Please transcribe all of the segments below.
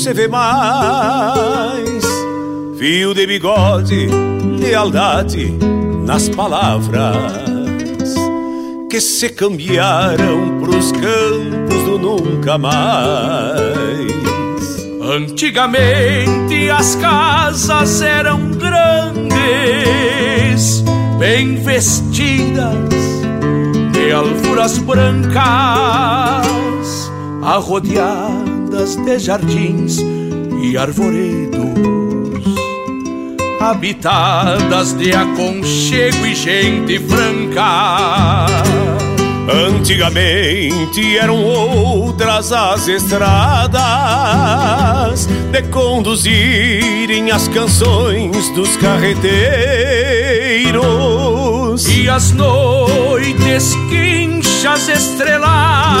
se vê mais. Fio de bigode, lealdade nas palavras que se cambiaram pros campos do nunca mais. Antigamente as casas eram grandes, bem vestidas de alfuras brancas, de jardins e arvoredos, habitadas de aconchego e gente franca. Antigamente eram outras as estradas de conduzirem as canções dos carreteiros e as noites quinchas estreladas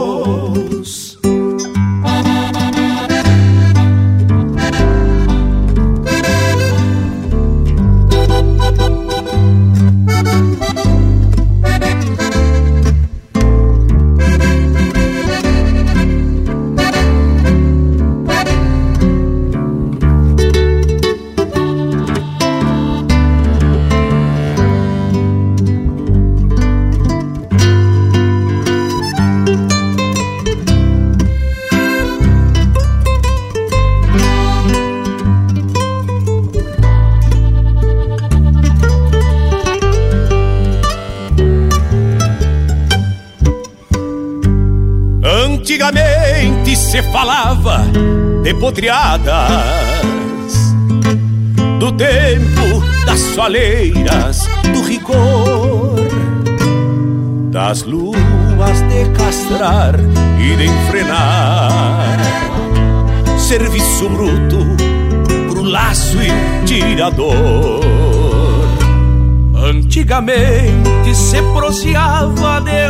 Se falava de podreadas Do tempo das soleiras, do rigor Das luas de castrar e de enfrenar. Serviço bruto pro laço e tirador. Antigamente se proseava de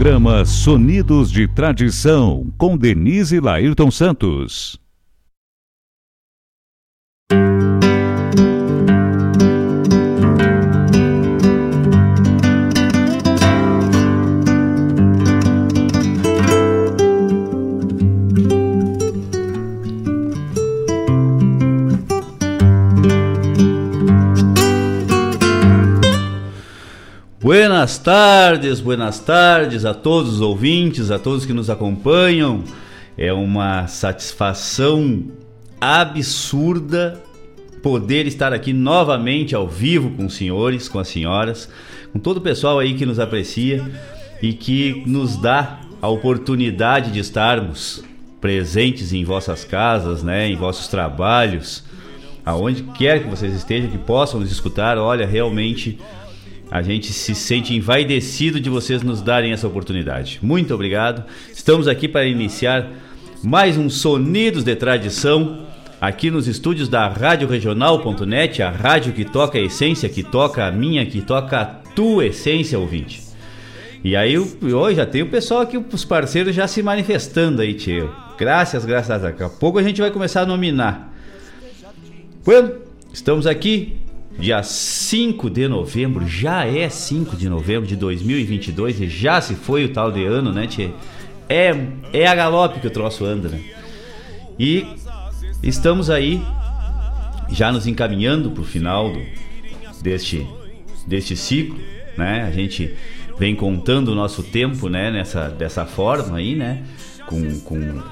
programa Sonidos de Tradição com Denise Lairton Santos. Buenas tardes, buenas tardes a todos os ouvintes, a todos que nos acompanham. É uma satisfação absurda poder estar aqui novamente ao vivo com os senhores, com as senhoras, com todo o pessoal aí que nos aprecia e que nos dá a oportunidade de estarmos presentes em vossas casas, né, em vossos trabalhos, aonde quer que vocês estejam, que possam nos escutar. Olha, realmente a gente se sente envaidecido de vocês nos darem essa oportunidade. Muito obrigado. Estamos aqui para iniciar mais um Sonidos de Tradição aqui nos estúdios da Rádio Regional.net, a rádio que toca a essência, que toca a minha, que toca a tua essência, ouvinte. E aí hoje já tem o pessoal aqui, os parceiros já se manifestando aí, tio. Graças, graças. Daqui a pouco a gente vai começar a nominar. Bueno, estamos aqui dia 5 de novembro, já é 5 de novembro de 2022 e já se foi o tal de ano, né, tchê? É, é a galope que o troço anda, né? E estamos aí já nos encaminhando para o final do, deste, deste ciclo, né? A gente vem contando o nosso tempo, né, nessa, dessa forma aí, né? Com, com,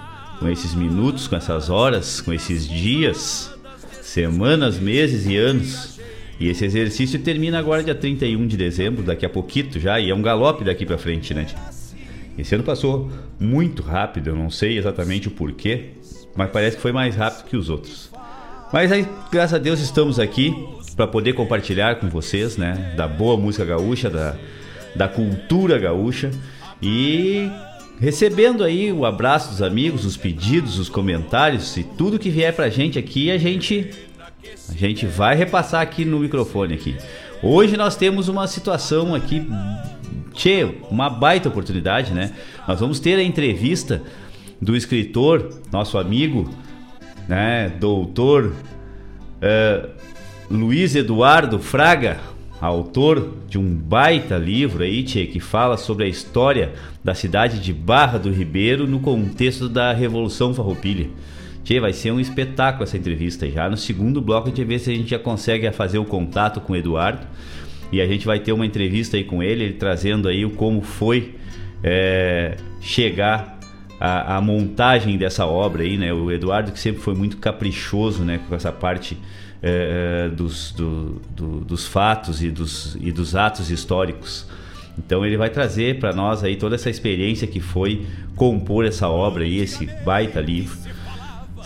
com esses minutos, com essas horas, com esses dias, semanas, meses e anos e esse exercício termina agora dia 31 de dezembro, daqui a pouquito já, e é um galope daqui para frente, né? Esse ano passou muito rápido, eu não sei exatamente o porquê, mas parece que foi mais rápido que os outros. Mas aí, graças a Deus, estamos aqui para poder compartilhar com vocês, né, da boa música gaúcha, da, da cultura gaúcha e recebendo aí o abraço dos amigos, os pedidos, os comentários e tudo que vier pra gente aqui, a gente a gente vai repassar aqui no microfone aqui. Hoje nós temos uma situação aqui, tchê, uma baita oportunidade, né? Nós vamos ter a entrevista do escritor, nosso amigo, né, doutor uh, Luiz Eduardo Fraga, autor de um baita livro aí, tchê, que fala sobre a história da cidade de Barra do Ribeiro no contexto da Revolução Farroupilha. Tchê, vai ser um espetáculo essa entrevista já. No segundo bloco a gente ver se a gente já consegue fazer o contato com o Eduardo. E a gente vai ter uma entrevista aí com ele, ele trazendo aí como foi é, chegar a, a, montagem dessa obra aí, né? O Eduardo que sempre foi muito caprichoso, né? Com essa parte é, dos, do, do, dos fatos e dos, e dos atos históricos. Então ele vai trazer para nós aí toda essa experiência que foi compor essa obra aí, esse baita livro.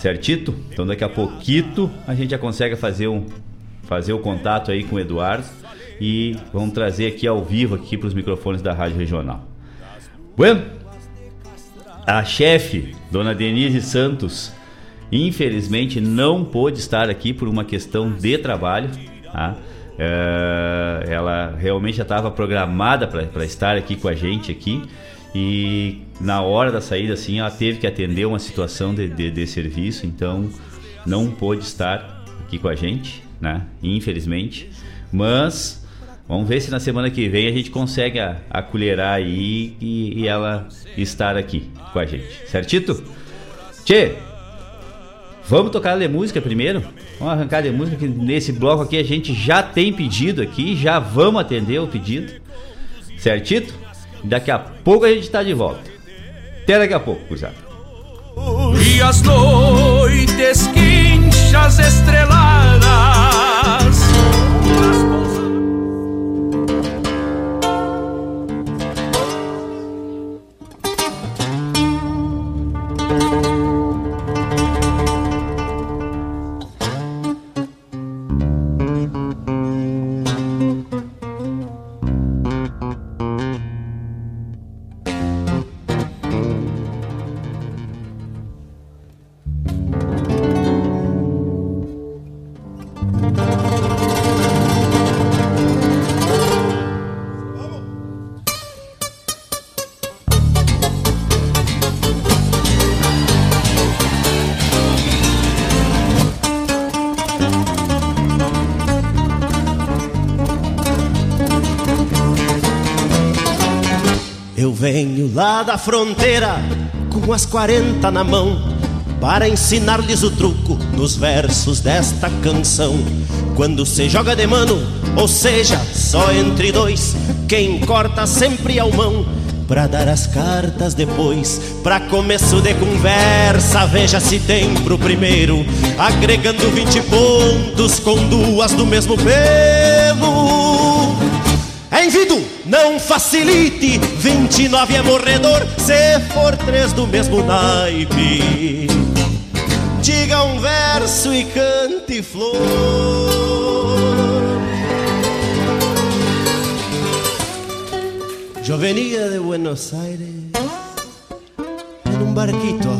Certito? Então daqui a pouquito a gente já consegue fazer um fazer o contato aí com o Eduardo e vamos trazer aqui ao vivo aqui para os microfones da Rádio Regional. Bueno, a chefe, dona Denise Santos, infelizmente não pôde estar aqui por uma questão de trabalho. Tá? É, ela realmente já estava programada para estar aqui com a gente aqui e na hora da saída, assim, ela teve que atender uma situação de, de, de serviço, então não pôde estar aqui com a gente, né? Infelizmente. Mas vamos ver se na semana que vem a gente consegue acolherar aí e, e ela estar aqui com a gente. Certito? Tchê, Vamos tocar de música primeiro? Vamos arrancar de música que nesse bloco aqui a gente já tem pedido aqui, já vamos atender o pedido. Certito? Daqui a pouco a gente está de volta. Até daqui a pouco, cruzado. E as noites quinchas estreladas da fronteira com as 40 na mão para ensinar-lhes o truco nos versos desta canção. Quando se joga de mano, ou seja, só entre dois, quem corta sempre o mão. Pra dar as cartas depois, pra começo de conversa, veja se tem pro primeiro, agregando 20 pontos com duas do mesmo pelo. É envido, não facilite, 29 é morredor, se for três do mesmo naipe. Diga um verso e cante flor. Yo venía de Buenos Aires en un barquito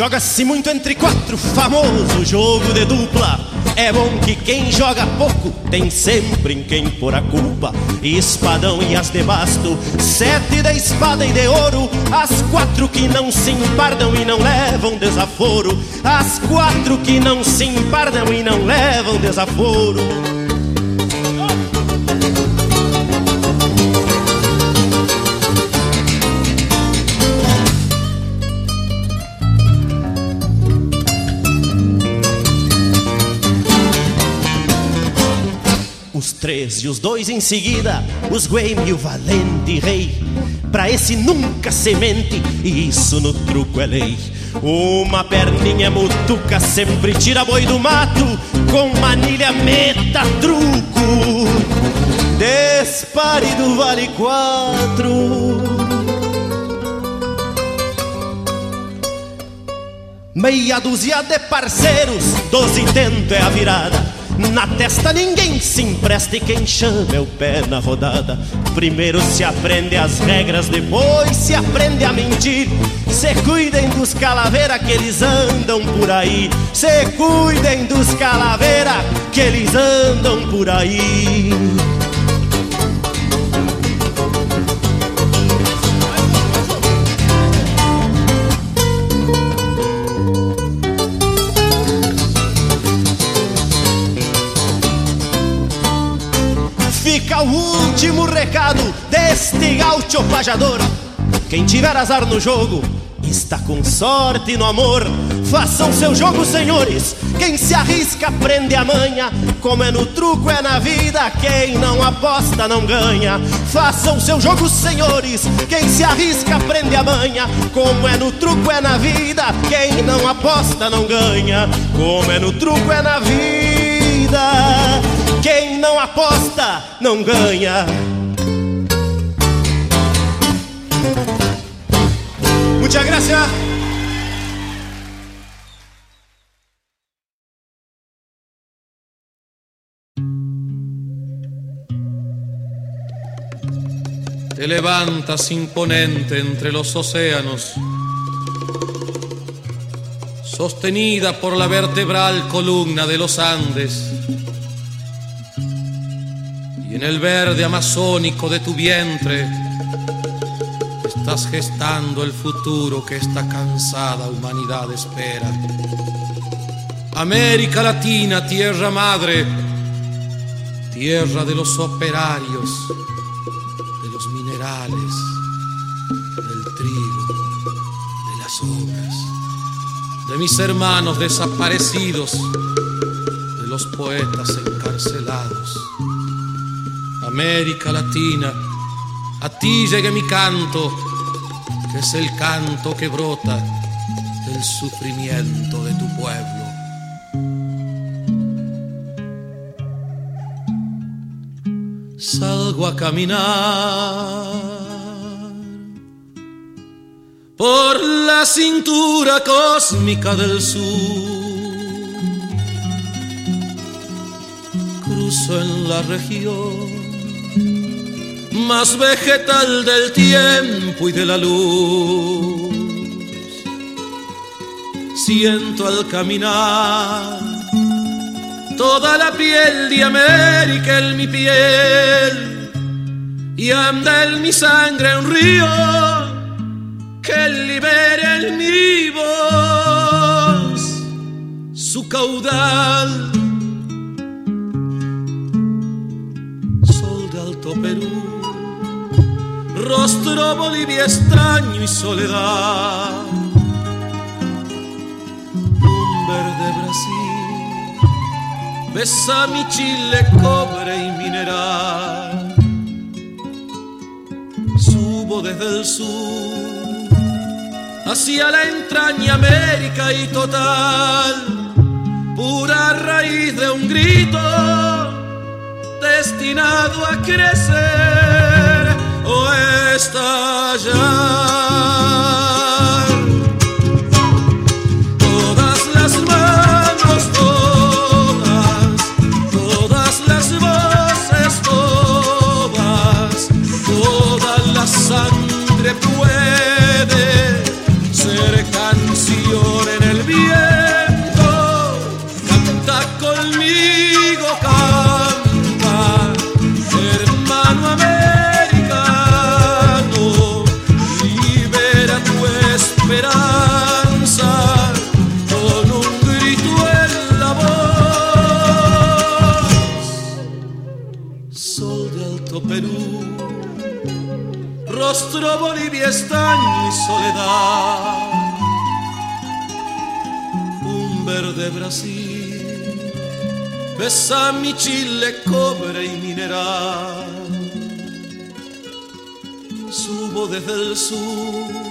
Joga-se muito entre quatro, famoso jogo de dupla. É bom que quem joga pouco tem sempre em quem pôr a culpa. Espadão e as de basto, sete da espada e de ouro. As quatro que não se empardam e não levam desaforo. As quatro que não se empardam e não levam desaforo. Três e os dois em seguida, os Gueme e o valente rei. Pra esse nunca semente, e isso no truco é lei. Uma perninha mutuca sempre tira boi do mato, com manilha meta truco. Despare do vale quatro. Meia dúzia de parceiros, doze tento é a virada. Na testa ninguém se empresta e quem chama é o pé na rodada. Primeiro se aprende as regras, depois se aprende a mentir. Se cuidem dos calaveira que eles andam por aí. Se cuidem dos calaveira que eles andam por aí. Recado deste gaúcho pajador. Quem tiver azar no jogo, está com sorte no amor. Façam seu jogo, senhores. Quem se arrisca aprende a manha. Como é no truco, é na vida. Quem não aposta não ganha. Façam seu jogo, senhores. Quem se arrisca aprende a manha. Como é no truco, é na vida. Quem não aposta não ganha. Como é no truco, é na vida. Quem não aposta não ganha. Muchas gracias. Te levantas imponente entre los océanos, sostenida por la vertebral columna de los Andes. Y en el verde amazónico de tu vientre estás gestando el futuro que esta cansada humanidad espera. América Latina, tierra madre, tierra de los operarios, de los minerales, del trigo, de las obras, de mis hermanos desaparecidos, de los poetas encarcelados. América Latina, a ti llegue mi canto, que es el canto que brota del sufrimiento de tu pueblo. Salgo a caminar por la cintura cósmica del sur. Cruzo en la región más vegetal del tiempo y de la luz. Siento al caminar toda la piel de América en mi piel y anda en mi sangre un río que libere en mi voz su caudal. Rostro Bolivia extraño y soledad. Un verde Brasil, besa mi Chile, cobre y mineral. Subo desde el sur hacia la entraña América y total, pura raíz de un grito destinado a crecer o estallar. Soledad. Un verde Brasil, besa mi Chile, cobre y mineral. Subo desde el sur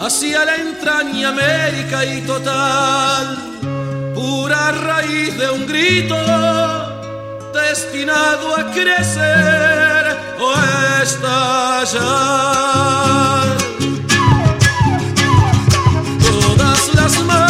hacia la entraña América y total, pura raíz de un grito destinado a crecer o estallar. Todas las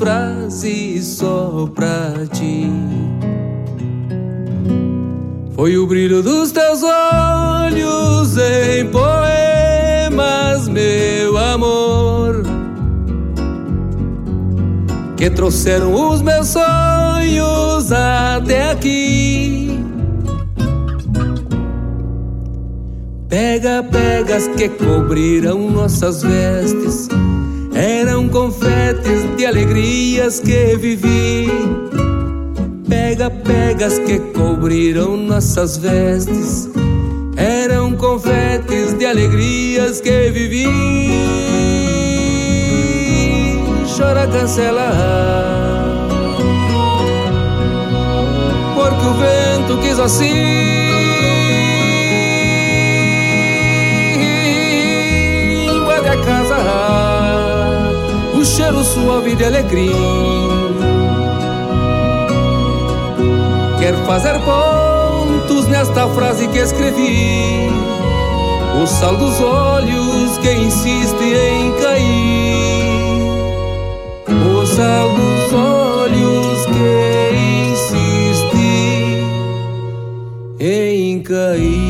Frases só pra ti. Foi o brilho dos teus olhos em poemas, meu amor, que trouxeram os meus sonhos até aqui. Pega, pegas que cobriram nossas vestes, eram confetes de alegrias que vivi. Pega, pegas que cobriram nossas vestes, eram confetes de alegrias que vivi. Chora, cancela. Porque o vento quis assim. Cheiro suave de alegria. Quer fazer pontos nesta frase que escrevi o sal dos olhos que insiste em cair, o sal dos olhos que insiste em cair.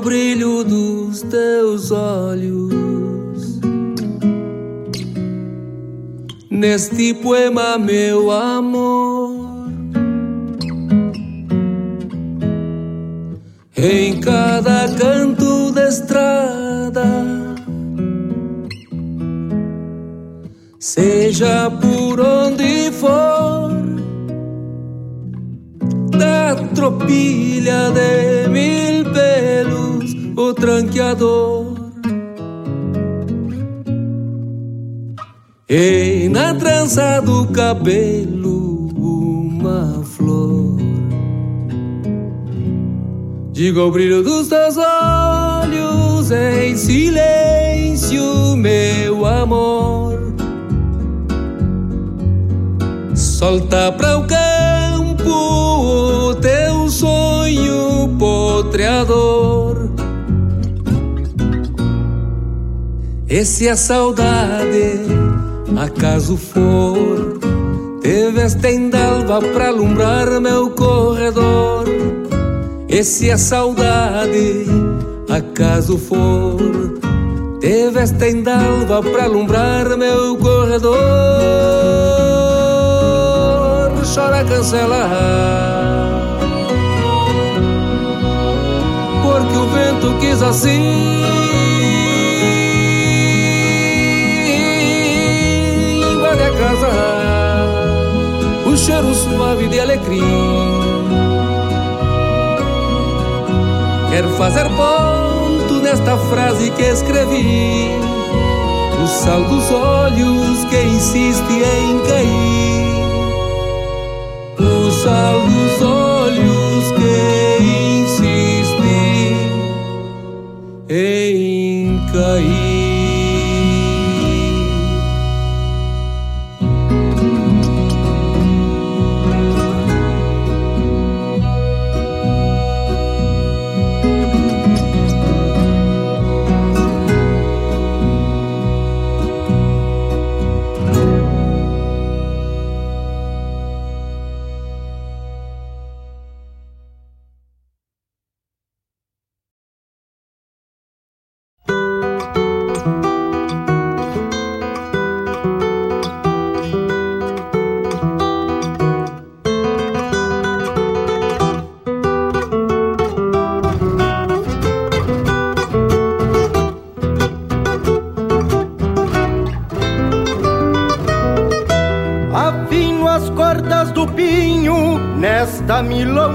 O brilho dos teus olhos. Neste poema, meu amor, tranqueador. E na trança do cabelo, uma flor. Digo ao brilho dos teus olhos em silêncio, meu amor. Solta para o campo o teu sonho potreador. E se a saudade acaso for, te vestem d'alva pra alumbrar meu corredor. E se a saudade acaso for, te vestem d'alva pra alumbrar meu corredor. Chora, cancela porque o vento quis assim. O cheiro suave de alecrim. Quero fazer ponto nesta frase que escrevi. O sal dos olhos que insiste em cair. O sal dos olhos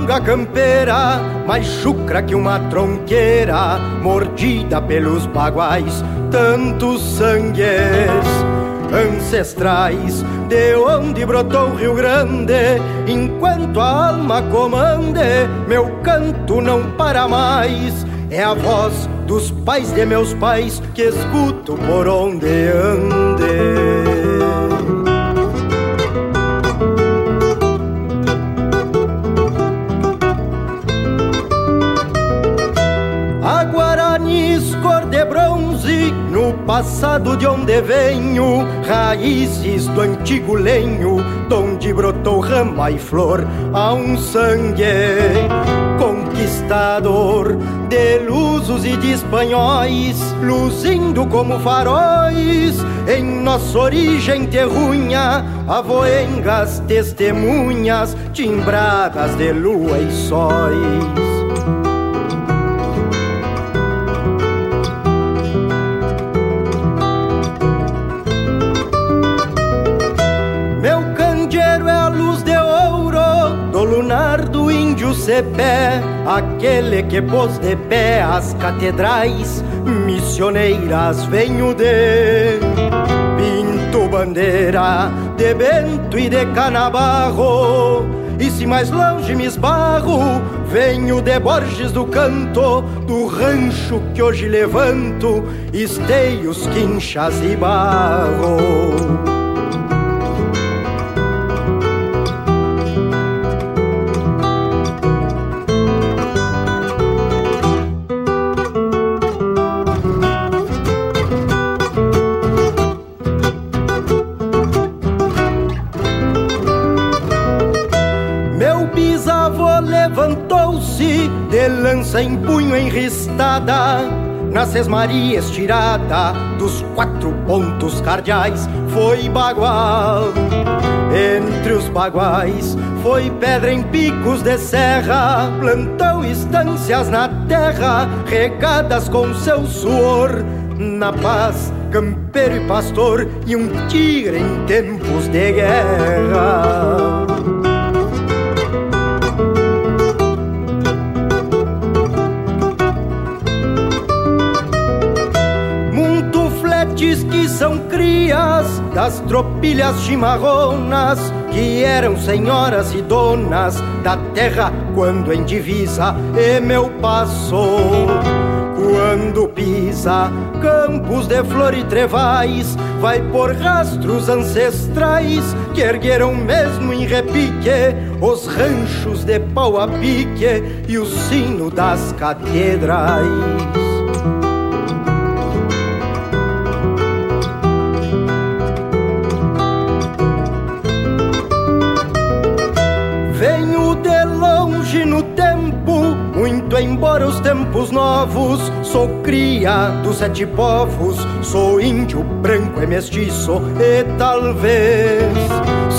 milonga campeira, mais chucra que uma tronqueira, mordida pelos baguais, tantos sangues ancestrais, de onde brotou o Rio Grande, enquanto a alma comande, meu canto não para mais. É a voz dos pais de meus pais que escuto por onde ande. Passado de onde venho, raízes do antigo lenho, donde brotou rama e flor, há um sangue. conquistador de lusos e de espanhóis, luzindo como faróis em nossa origem terrunha, avoengas testemunhas timbradas de lua e sóis. Índio Cepé, aquele que pôs de pé as catedrais missioneiras, venho de Pinto Bandeira, de Bento e de Canabarro. E se mais longe me esbarro, venho de Borges do Canto, do rancho que hoje levanto, esteios, quinchas e barro. Na sesmaria estirada dos quatro pontos cardeais, foi bagual. Entre os baguais foi pedra em picos de serra, plantão estâncias na terra, regadas com seu suor, na paz, campeiro e pastor, e um tigre em tempos de guerra. Das tropilhas chimarronas que eram senhoras e donas da terra quando em divisa e meu passo. Quando pisa campos de flor e trevais, vai por rastros ancestrais que ergueram mesmo em repique os ranchos de pau a pique e o sino das catedrais. Muito embora os tempos novos, sou cria dos sete povos, sou índio, branco e mestiço, e talvez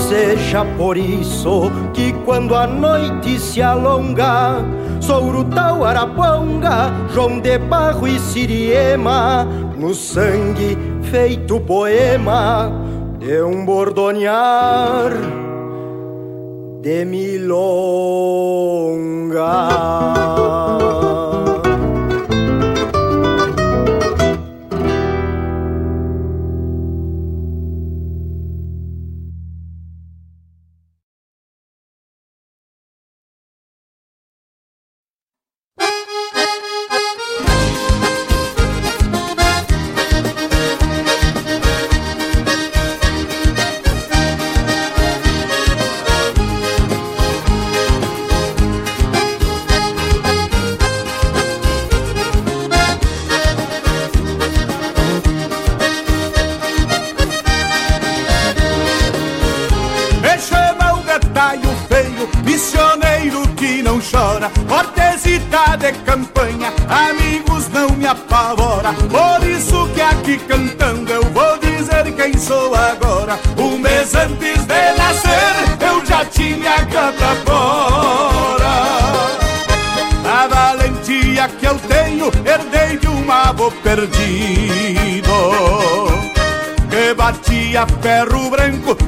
seja por isso que quando a noite se alonga, sou Urutau, Araponga, João de Barro e Siriema, no sangue feito poema de um bordonear de milonga.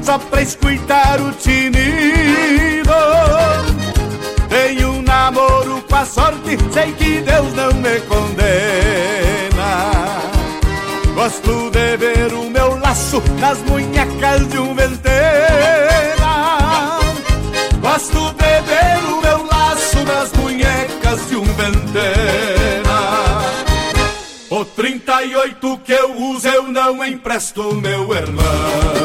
Só pra escutar o tinido. Tenho um namoro com a sorte, sei que Deus não me condena. Gosto de ver o meu laço nas munhecas de um ventena. Gosto de ver o meu laço nas munhecas de um ventena. O 38 que eu uso eu não empresto, meu irmão.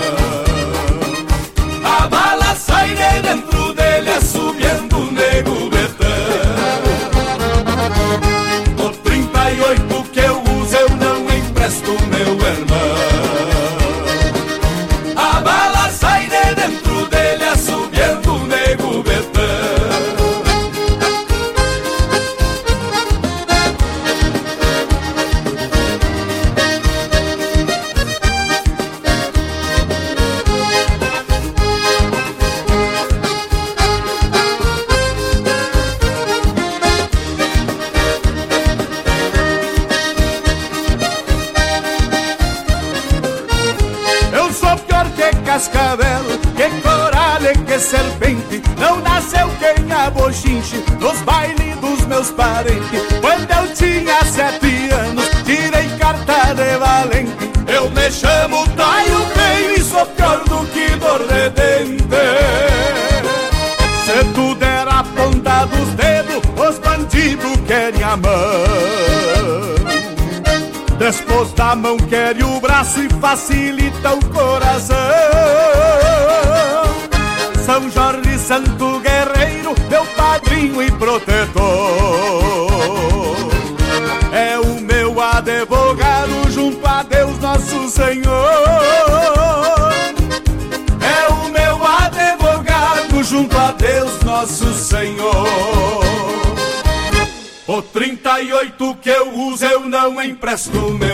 Empresto, meu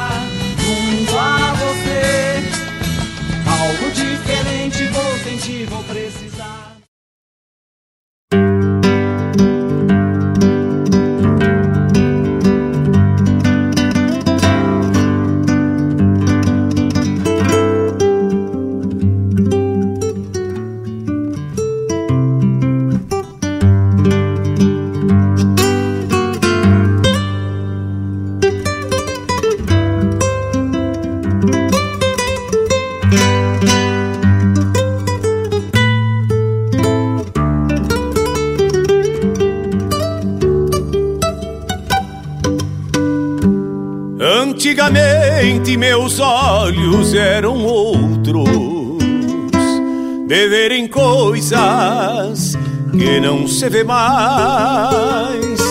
Não se vê mais.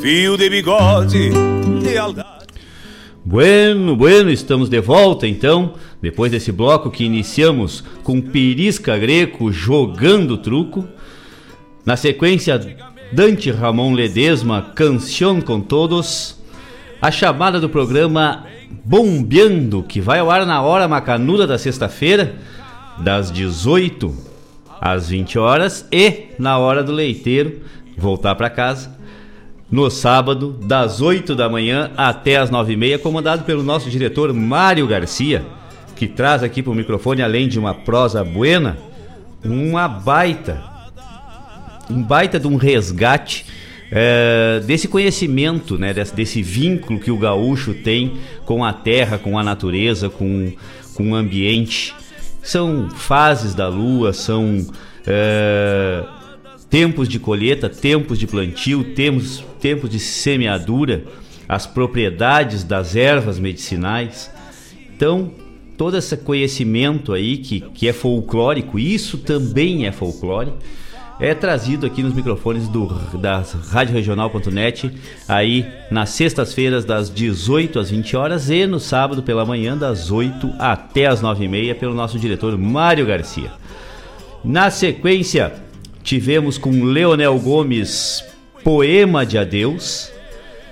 Fio de bigode, lealdade. Bueno, bueno, estamos de volta então, depois desse bloco que iniciamos com Pirisca Greco jogando truco. Na sequência, Dante Ramon Ledesma, Canção com Todos. A chamada do programa Bombeando, que vai ao ar na hora macanuda da sexta-feira, das 18 às 20 horas, e na hora do leiteiro, voltar para casa, no sábado, das 8 da manhã até as 9 e meia, comandado pelo nosso diretor Mário Garcia, que traz aqui para o microfone, além de uma prosa buena, uma baita, um baita de um resgate é, desse conhecimento, né, desse, desse, vínculo que o gaúcho tem com a terra, com a natureza, com, com o ambiente. São fases da lua, são é, tempos de colheita, tempos de plantio, tempos, tempos de semeadura, as propriedades das ervas medicinais. Então, todo esse conhecimento aí que, que é folclórico, isso também é folclore é trazido aqui nos microfones do, da Rádio Regional.net, aí nas sextas-feiras das 18 às 20 horas e no sábado pela manhã das 8 até as 9 e meia pelo nosso diretor Mário Garcia. Na sequência, tivemos com Leonel Gomes Poema de Adeus.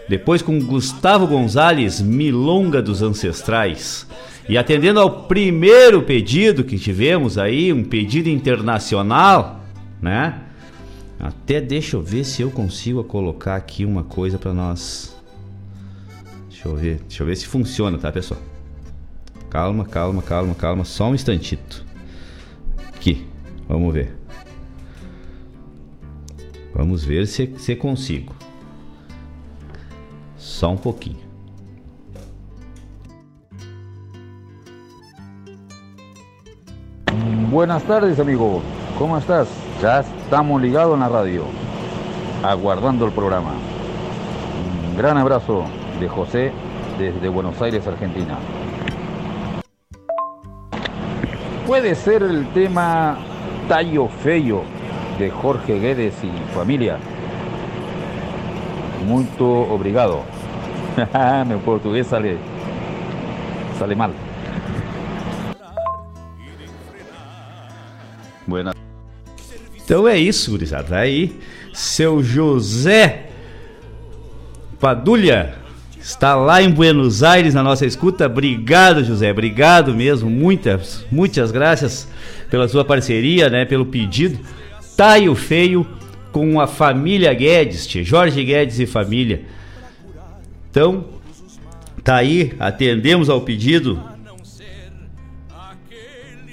Depois com Gustavo Gonzalez Milonga dos Ancestrais. E atendendo ao primeiro pedido que tivemos aí, um pedido internacional, né? Até deixa eu ver se eu consigo colocar aqui uma coisa para nós. Deixa eu ver, deixa eu ver se funciona, tá, pessoal? Calma, calma, calma, calma, só um instantito. Aqui, vamos ver. Vamos ver se, se consigo. Só um pouquinho. Buenas tardes, amigo. ¿Cómo estás? Ya estamos ligados en la radio, aguardando el programa. Un gran abrazo de José desde Buenos Aires, Argentina. Puede ser el tema Tallo Feyo de Jorge Guedes y familia. Muito obrigado. Mi portugués sale, sale mal. Buena. Então é isso, gurizada. Tá aí, seu José Padulha está lá em Buenos Aires na nossa escuta. Obrigado, José. Obrigado mesmo. Muitas, muitas graças pela sua parceria, né? Pelo pedido. Taio Feio com a família Guedes, tia, Jorge Guedes e família. Então, tá aí, atendemos ao pedido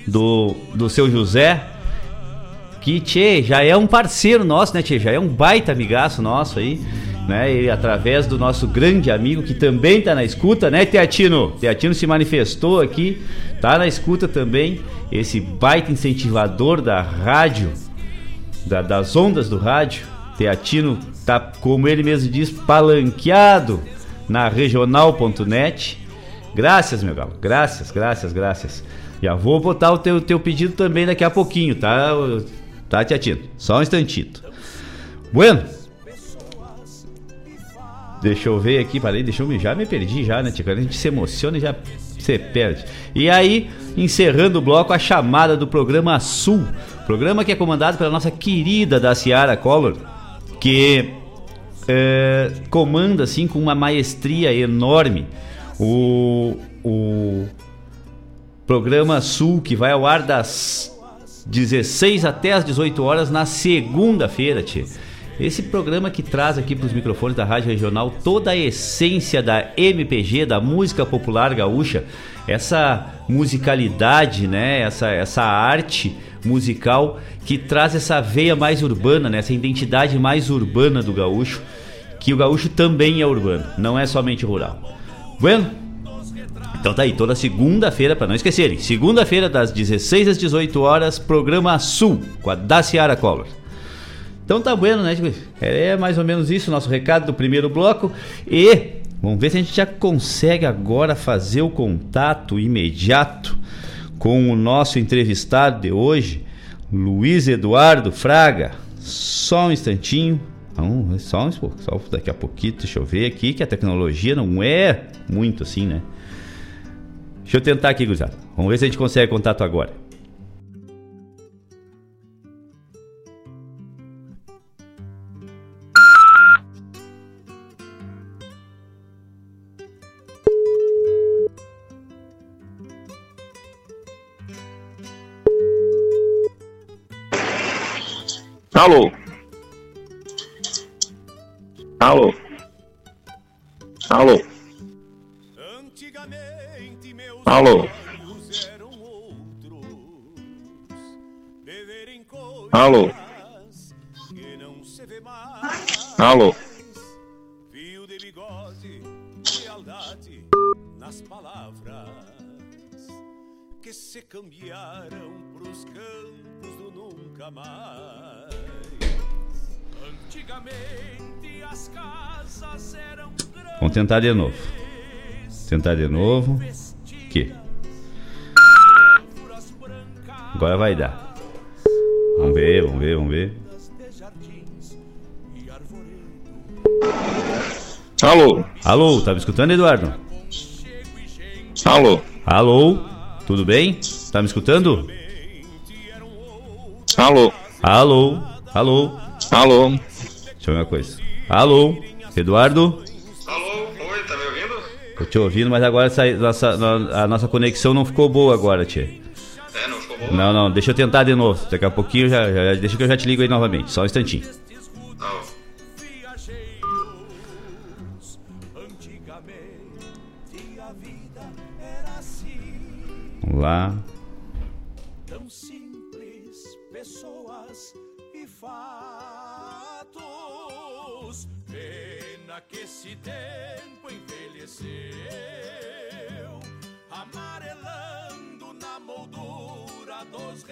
do, do seu José, que tchê, já é um parceiro nosso, né, tchê? Já é um baita amigaço nosso aí, né? E através do nosso grande amigo que também tá na escuta, né, Teatino? Teatino se manifestou aqui, tá na escuta também, esse baita incentivador da rádio, da, das ondas do rádio. Teatino tá, como ele mesmo diz, palanqueado na regional.net. Graças, meu galo. Graças, graças, graças. Já vou botar o teu, teu pedido também daqui a pouquinho, tá? Tá, Tiatino? Só um instantito. Bueno. Deixa eu ver aqui, parei, deixa eu me, já me perdi já, né, tia? A gente se emociona e já se perde. E aí, encerrando o bloco, a chamada do programa Sul. Programa que é comandado pela nossa querida da Ciara Collor, que é, comanda assim com uma maestria enorme o, o programa Sul, que vai ao ar das 16 até as 18 horas na segunda-feira, tia. Esse programa que traz aqui para os microfones da Rádio Regional toda a essência da MPG, da música popular gaúcha, essa musicalidade, né? Essa, essa arte musical que traz essa veia mais urbana, né? Essa identidade mais urbana do gaúcho, que o gaúcho também é urbano, não é somente rural. Bueno, então tá aí, toda segunda-feira, para não esquecerem, segunda-feira das 16 às 18 horas, programa Sul, com a Daciara Collor. Então tá bueno, né? É mais ou menos isso, nosso recado do primeiro bloco. E vamos ver se a gente já consegue agora fazer o contato imediato com o nosso entrevistado de hoje, Luiz Eduardo Fraga. Só um instantinho. Não, só, um, só daqui a pouquinho, deixa eu ver aqui, que a tecnologia não é muito assim, né? Deixa eu tentar aqui, gurizada. Vamos ver se a gente consegue contato agora. Alô? Alô? Alô? Alô? Alô? Alô? Fio de bigode, lealdade nas palavras que se cambiaram pros campos do nunca mais. Antigamente as casas eram Vamos tentar de novo. Tentar de novo. Aqui. Agora vai dar. Vamos ver, vamos ver, vamos ver. Alô? Alô, tá me escutando, Eduardo? Alô? Alô? Tudo bem? Tá me escutando? Alô? Alô? Alô? Alô? Deixa eu ver uma coisa. Alô? Eduardo? Tô te ouvindo, mas agora essa, nossa, a nossa conexão não ficou boa agora, tia. É, não ficou boa? Não, não, deixa eu tentar de novo. Daqui a pouquinho já, já deixa que eu já te ligo aí novamente. Só um instantinho. Alô? Vamos lá.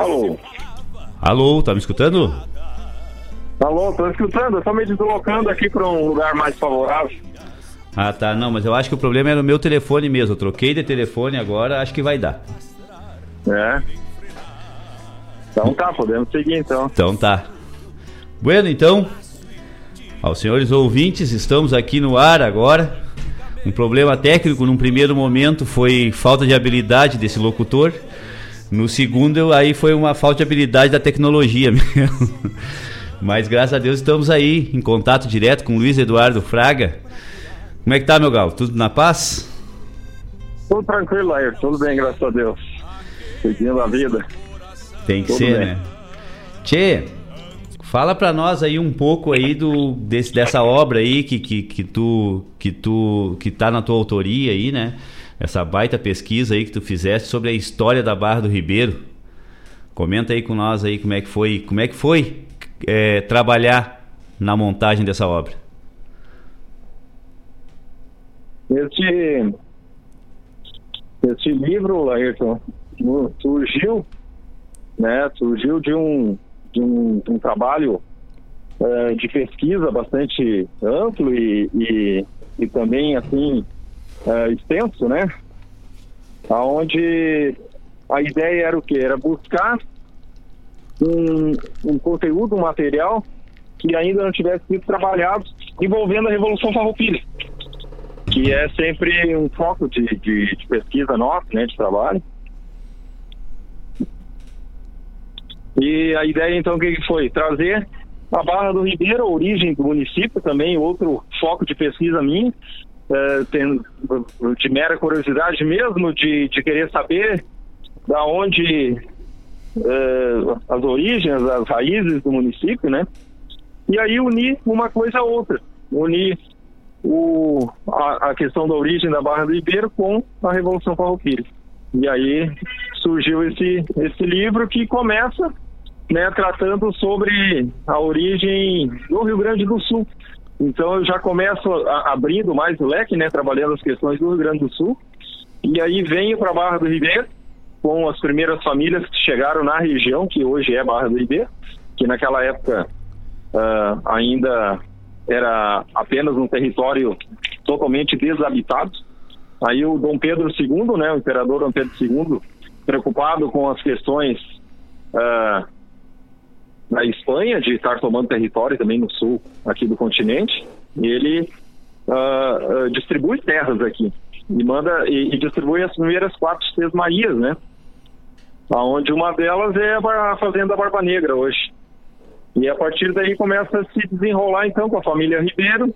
Alô? Alô, tá me escutando? Alô, tô escutando, eu tô me deslocando aqui para um lugar mais favorável. Ah, tá. Não, mas eu acho que o problema era o meu telefone mesmo. Eu troquei de telefone agora, acho que vai dar. É. Então tá, podemos seguir então. Então tá. Bueno, então, aos senhores ouvintes, estamos aqui no ar agora. Um problema técnico num primeiro momento foi falta de habilidade desse locutor. No segundo, aí foi uma falta de habilidade da tecnologia mesmo. Mas graças a Deus estamos aí em contato direto com o Luiz Eduardo Fraga. Como é que tá, meu galo? Tudo na paz? Tudo tranquilo, aí, tudo bem, graças a Deus. Seguindo a vida. Tem que Tudo ser, bem. né? Tchê, fala pra nós aí um pouco aí do desse, dessa obra aí que, que, que tu que tu que tá na tua autoria aí, né? Essa baita pesquisa aí que tu fizeste sobre a história da Barra do Ribeiro. Comenta aí com nós aí como é que foi, como é que foi é, trabalhar na montagem dessa obra. Este, este livro, Ayrton, surgiu, né, surgiu de um, de um, de um trabalho eh, de pesquisa bastante amplo e, e, e também, assim, eh, extenso, né, aonde a ideia era o quê? Era buscar um, um conteúdo, um material que ainda não tivesse sido trabalhado envolvendo a Revolução Farroupilha que é sempre um foco de, de, de pesquisa nossa, né, de trabalho. E a ideia então o que foi? Trazer a Barra do Ribeiro, a origem do município também, outro foco de pesquisa minha, eh, tem- de mera curiosidade mesmo, de, de querer saber da onde eh, as origens, as raízes do município, né? E aí unir uma coisa a outra, unir o, a, a questão da origem da Barra do Ribeiro com a Revolução Farroupilha. E aí surgiu esse, esse livro que começa né, tratando sobre a origem do Rio Grande do Sul. Então eu já começo a- abrindo mais o leque, né, trabalhando as questões do Rio Grande do Sul. E aí venho para Barra do Ribeiro com as primeiras famílias que chegaram na região, que hoje é Barra do Ribeiro, que naquela época ah, ainda era apenas um território totalmente desabitado. Aí o Dom Pedro II, né, o imperador Dom Pedro II, preocupado com as questões ah, na Espanha de estar tomando território também no sul aqui do continente, ele ah, ah, distribui terras aqui e manda e, e distribui as primeiras quatro sesmarias, né? Aonde uma delas é a fazenda Barba Negra hoje. E a partir daí começa a se desenrolar então com a família Ribeiro,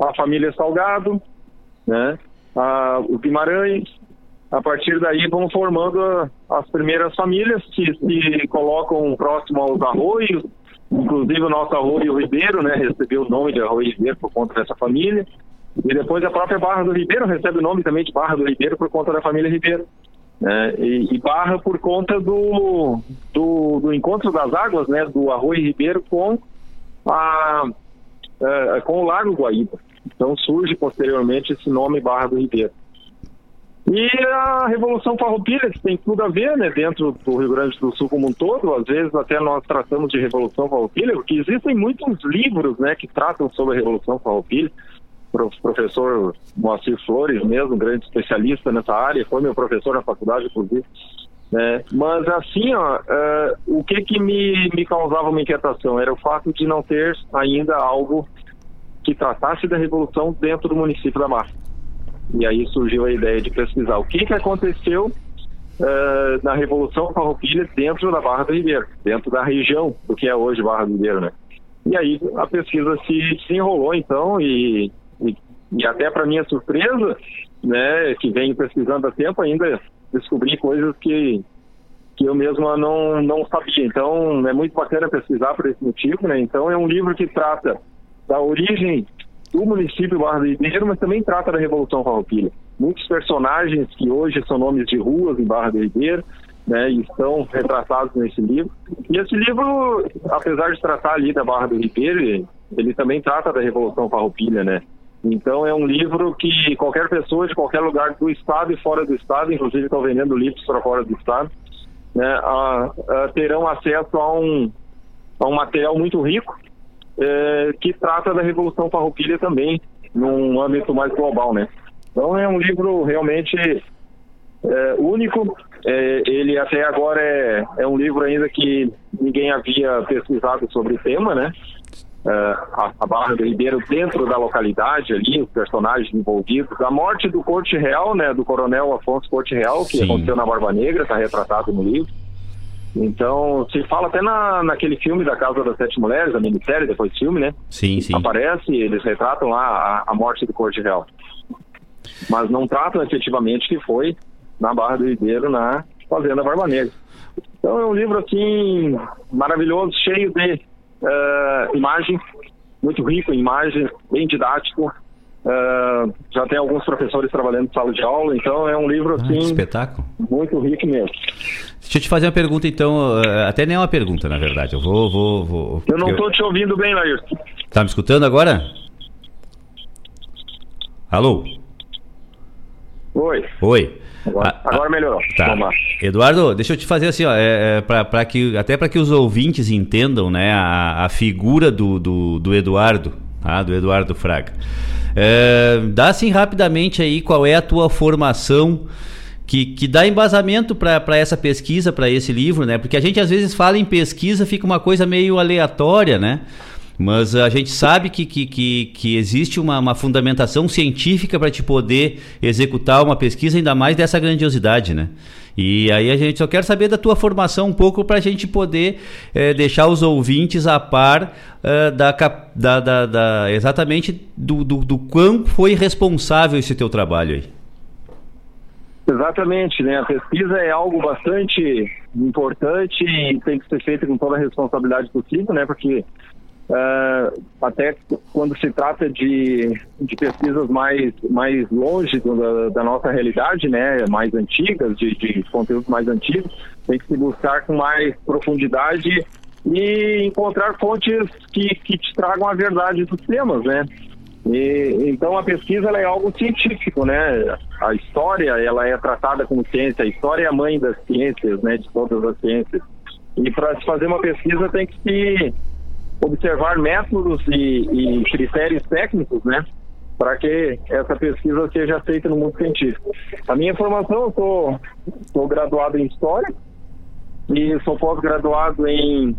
a família Salgado, né? A, o Guimarães, a partir daí vão formando a- as primeiras famílias que se colocam próximo aos arroios, inclusive o nosso arroio Ribeiro, né, recebeu o nome de arroio Ribeiro por conta dessa família, e depois a própria Barra do Ribeiro recebe o nome também de Barra do Ribeiro por conta da família Ribeiro. né, e, e Barra por conta do, do, do encontro das águas, né, do arroio Ribeiro com a, eh, com o Lago Guaíba. Então surge posteriormente esse nome Barra do Ribeiro. E a Revolução Farroupilha, que tem tudo a ver, né, dentro do Rio Grande do Sul como um todo, às vezes até nós tratamos de Revolução Farroupilha, porque existem muitos livros, né, que tratam sobre a Revolução Farroupilha. O professor Moacir Flores, mesmo, grande especialista nessa área, foi meu professor na faculdade, inclusive. né. Mas assim, ó, eh, o que que me, me causava uma inquietação era o fato de não ter ainda algo que tratasse da Revolução dentro do município da Barra. E aí surgiu a ideia de pesquisar o que, que aconteceu eh, na Revolução Farroupilha dentro da Barra do Ribeiro, dentro da região do que é hoje Barra do Ribeiro, né? E aí a pesquisa se desenrolou então e, e, e até para minha surpresa, né, que venho pesquisando há tempo ainda descobri coisas que que eu mesma não não sabia. Então é muito bacana pesquisar por esse motivo, né? Então é um livro que trata da origem do município Barra do Ribeiro, mas também trata da Revolução Farroupilha. Muitos personagens que hoje são nomes de ruas em Barra do Ribeiro, né, estão retratados nesse livro. E esse livro, apesar de tratar ali da Barra do Ribeiro, ele também trata da Revolução Farroupilha, né? Então é um livro que qualquer pessoa de qualquer lugar do estado e fora do estado, inclusive estão vendendo livros para fora do estado, né, a- a- terão acesso a um, a um material muito rico eh, que trata da Revolução Farroupilha também, num âmbito mais global, né? Então é um livro realmente é, único. É, ele até agora é, é um livro ainda que ninguém havia pesquisado sobre o tema, né? É, a, a Barra do Ribeiro dentro da localidade ali, os personagens envolvidos. A morte do Corte Real, né? Do coronel Afonso Corte Real, que Sim. aconteceu na Barba Negra, está retratado no livro. Então, se fala até na, naquele filme da Casa das Sete Mulheres, a minissérie, depois filme, né? Sim, sim. Aparece, eles retratam lá a, a morte do Corte Real. Mas não tratam efetivamente que foi na Barra do Ribeiro, na Fazenda Barba Negra. Então é um livro assim maravilhoso, cheio de eh, imagens, muito rico em imagens, bem didático. Eh, já tem alguns professores trabalhando em sala de aula, então é um livro Ah, assim espetáculo. muito rico mesmo. Deixa eu te fazer uma pergunta, então. eh, Até nem é uma pergunta, na verdade. Eu vou. vou, vou Eu não estou te ouvindo bem, Laírton. Tá me escutando agora? Alô? Oi. Oi. Agora, Ah, agora melhorou. Tá. Eduardo, deixa eu te fazer assim, ó, é, é, pra, pra que, até para que os ouvintes entendam né, a, a figura do, do, do Eduardo, tá? do Eduardo Fraga. É, dá assim rapidamente aí qual é a tua formação que, que dá embasamento para essa pesquisa, para esse livro, né? Porque a gente às vezes fala em pesquisa, fica uma coisa meio aleatória, né? Mas a gente sabe que, que, que, que existe uma, uma fundamentação científica para te poder executar uma pesquisa, ainda mais dessa grandiosidade, né? E aí a gente só quer saber da tua formação um pouco para a gente poder eh, deixar os ouvintes a par eh, da, da, da- da- exatamente do, do, do quão foi responsável esse teu trabalho aí. Exatamente, né? A pesquisa é algo bastante importante e tem que ser feita com toda a responsabilidade possível, né? Porque ah, até quando se trata de, de pesquisas mais, mais longe da, da nossa realidade, né? Mais antigas, de, de conteúdos mais antigos, tem que se buscar com mais profundidade e encontrar fontes que, que te tragam a verdade dos temas, né? E, então a pesquisa é algo científico, né? A história ela é tratada como ciência. A história é a mãe das ciências, né? De todas as ciências. E para se fazer uma pesquisa tem que se observar métodos e, e critérios técnicos, né? Para que essa pesquisa seja feita no mundo científico. A minha formação, eu sou, sou graduado em História e sou pós-graduado em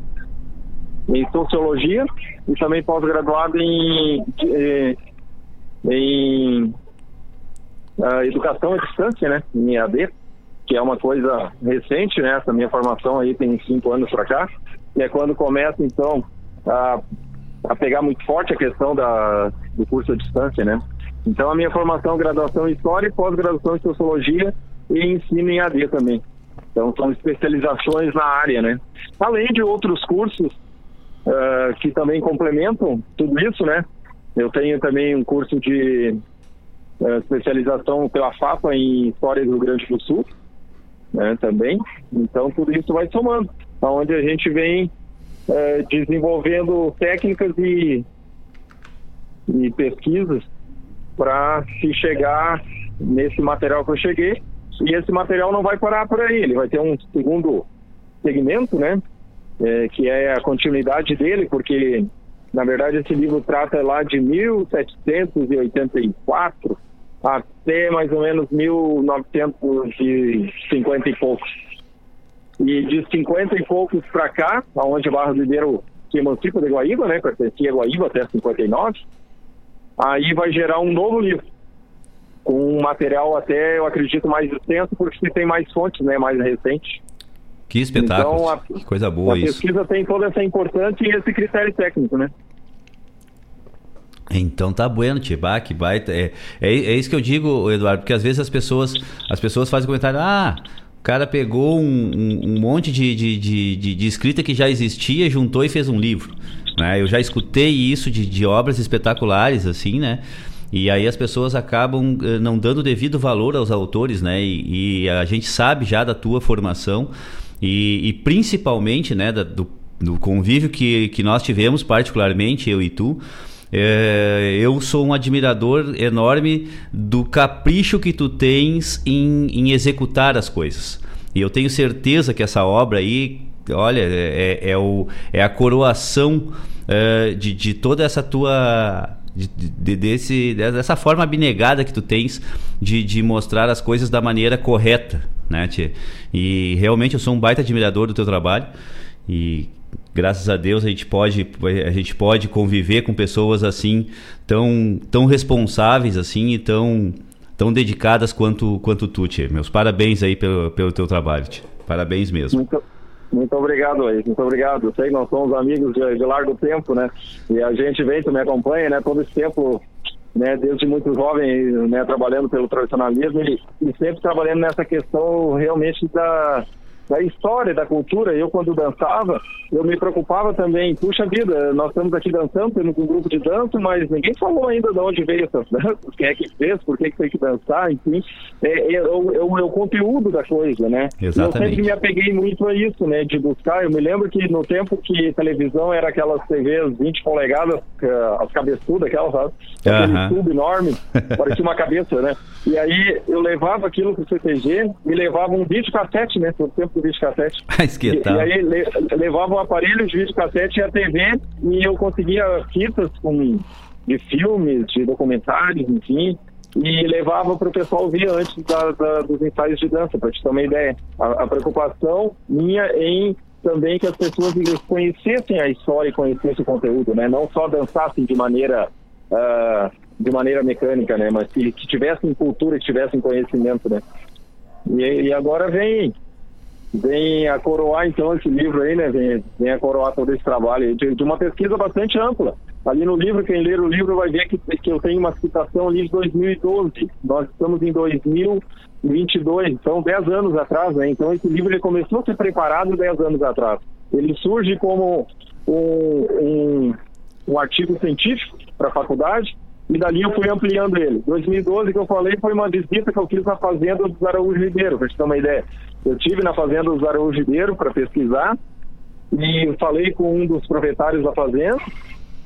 em sociologia e também pós-graduado em, eh, em ah, educação à distância, né, em EAD, que é uma coisa recente, né, essa minha formação aí tem cinco anos para cá, e é quando começa então a, a pegar muito forte a questão da, do curso à distância, né. Então a minha formação, graduação em História e pós-graduação em Sociologia e ensino em AD também. Então são especializações na área, né? Além de outros cursos uh, que também complementam tudo isso, né? Eu tenho também um curso de uh, especialização pela FAPA em História do Rio Grande do Sul, né? Também. Então tudo isso vai somando, onde a gente vem uh, desenvolvendo técnicas e, e pesquisas para se chegar nesse material que eu cheguei. E esse material não vai parar por aí, ele vai ter um segundo segmento, né? É, que é a continuidade dele, porque na verdade esse livro trata lá de 1784 até mais ou menos 1950 e poucos. E de 50 e poucos para cá, aonde Barra do Ribeiro se emancipa de Guaíba, né? Pertencia a Guaíba até 59 aí vai gerar um novo livro com um material até, eu acredito, mais extenso, porque tem mais fontes, né, mais recente. Que espetáculo, então, a, que coisa boa a isso. A pesquisa tem toda essa importância e esse critério técnico, né? Então tá bueno, Tibá, que vai. É, é, é, isso que eu digo, Eduardo, porque às vezes as pessoas, as pessoas fazem comentário, ah, cara pegou um, um, um monte de, de, de, de, escrita que já existia, juntou e fez um livro. Né? Eu já escutei isso de, de obras espetaculares, assim, né? E aí as pessoas acabam eh, não dando devido valor aos autores, né? E, e a gente sabe já da tua formação e, e principalmente, né, da, do, do, convívio que, que nós tivemos, particularmente eu e tu. É, eu sou um admirador enorme do capricho que tu tens em, em executar as coisas. E eu tenho certeza que essa obra aí olha, é, é, é, o, é a coroação uh, de, de toda essa tua. De, de, desse, dessa forma abnegada que tu tens de, de mostrar as coisas da maneira correta, né? E realmente eu sou um baita admirador do teu trabalho e graças a Deus a gente pode a gente pode conviver com pessoas assim tão tão responsáveis assim e tão tão dedicadas quanto quanto tu, tia. Meus parabéns aí pelo, pelo teu trabalho, tia. Parabéns mesmo. Muito, muito obrigado, aí. Muito obrigado. Eu sei que nós somos amigos de, de, largo tempo, né? E a gente vem, tu me acompanha, né? Todo esse tempo, né? Desde muito jovem, né? Trabalhando pelo tradicionalismo e, e sempre trabalhando nessa questão realmente da da história, da cultura. Eu, quando dançava, eu me preocupava também. Puxa vida, nós estamos aqui dançando, temos um grupo de dança, mas ninguém falou ainda de onde veio essas danças, quem é que fez, por que, que tem que dançar, enfim. É, é, é, o, é, o, conteúdo da coisa, né? Exatamente. Eu sempre me apeguei muito a isso, né? De buscar. Eu me lembro que no tempo que televisão era aquelas TVs 20 polegadas, as cabeçudas, aquelas, sabe? Aquele uh -huh. tubo enorme, parecia uma cabeça, né? E aí eu levava aquilo pro CTG, me levava um vídeo cassete, né? No tempo do vídeo cassete. e, e, aí le, levava o aparelho de vídeo cassete e a TV e eu conseguia fitas com, de filmes, de documentários, enfim, e levava para o pessoal ver antes da, da, dos ensaios de dança, para te ter uma ideia. A, a, preocupação minha em também que as pessoas conhecessem a história e conhecessem o conteúdo, né? Não só dançassem de maneira uh, de maneira mecânica, né? Mas que, que tivessem cultura, que tivessem conhecimento, né? E, e agora vem vem a coroar então esse livro aí, né? Vem, vem a coroar todo esse trabalho de, de, uma pesquisa bastante ampla. Ali no livro, quem ler o livro vai ver que, que eu tenho uma citação ali de 2012. Nós estamos em 2022, então 10 anos atrás, né? Então esse livro ele começou a ser preparado 10 anos atrás. Ele surge como um, um, um artigo científico para a faculdade, e dali eu fui ampliando ele. 2012 que eu falei foi uma visita que eu fiz na fazenda dos Araújo Ribeiro, para você ter uma ideia. Eu tive na fazenda dos Araújo Ribeiro para pesquisar e falei com um dos proprietários da fazenda.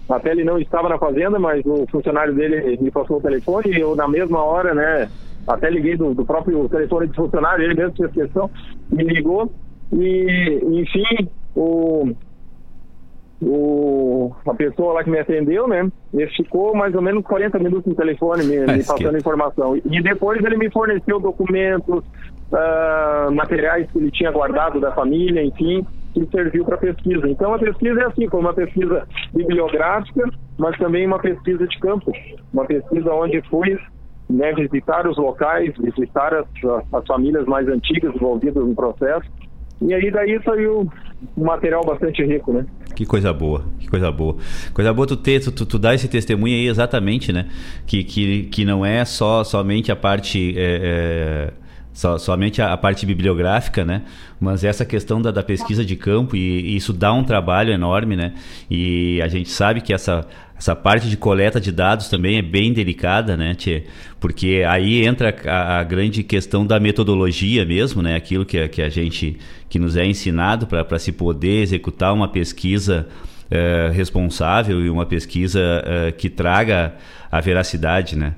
Até ele não estava na fazenda, mas o funcionário dele me passou o telefone e eu na mesma hora, né, até liguei do, do próprio telefone do funcionário, ele mesmo fez questão, me ligou e, enfim, o o, a pessoa lá que me atendeu, né? Ele ficou mais ou menos 40 minutos no telefone me, me passando informação. E depois ele me forneceu documentos, uh, materiais que ele tinha guardado da família, enfim, que serviu para pesquisa. Então a pesquisa é assim, foi uma pesquisa bibliográfica, mas também uma pesquisa de campo, uma pesquisa onde fui né, visitar os locais, visitar as, as famílias mais antigas envolvidas no processo. E aí daí saiu um material bastante rico, né? Que coisa boa, que coisa boa. Coisa boa tu ter, tu, tu, tu dar esse testemunho aí exatamente, né? Que, que, que não é só somente a parte é, é, somente a, a, parte bibliográfica, né? Mas essa questão da, da pesquisa de campo, e, e, isso dá um trabalho enorme, né? E a gente sabe que essa, essa parte de coleta de dados também é bem delicada, né, tchê? Porque aí entra a, a, grande questão da metodologia mesmo, né? Aquilo que, que a gente que nos é ensinado para se poder executar uma pesquisa uh, responsável e uma pesquisa uh, que traga a veracidade, né?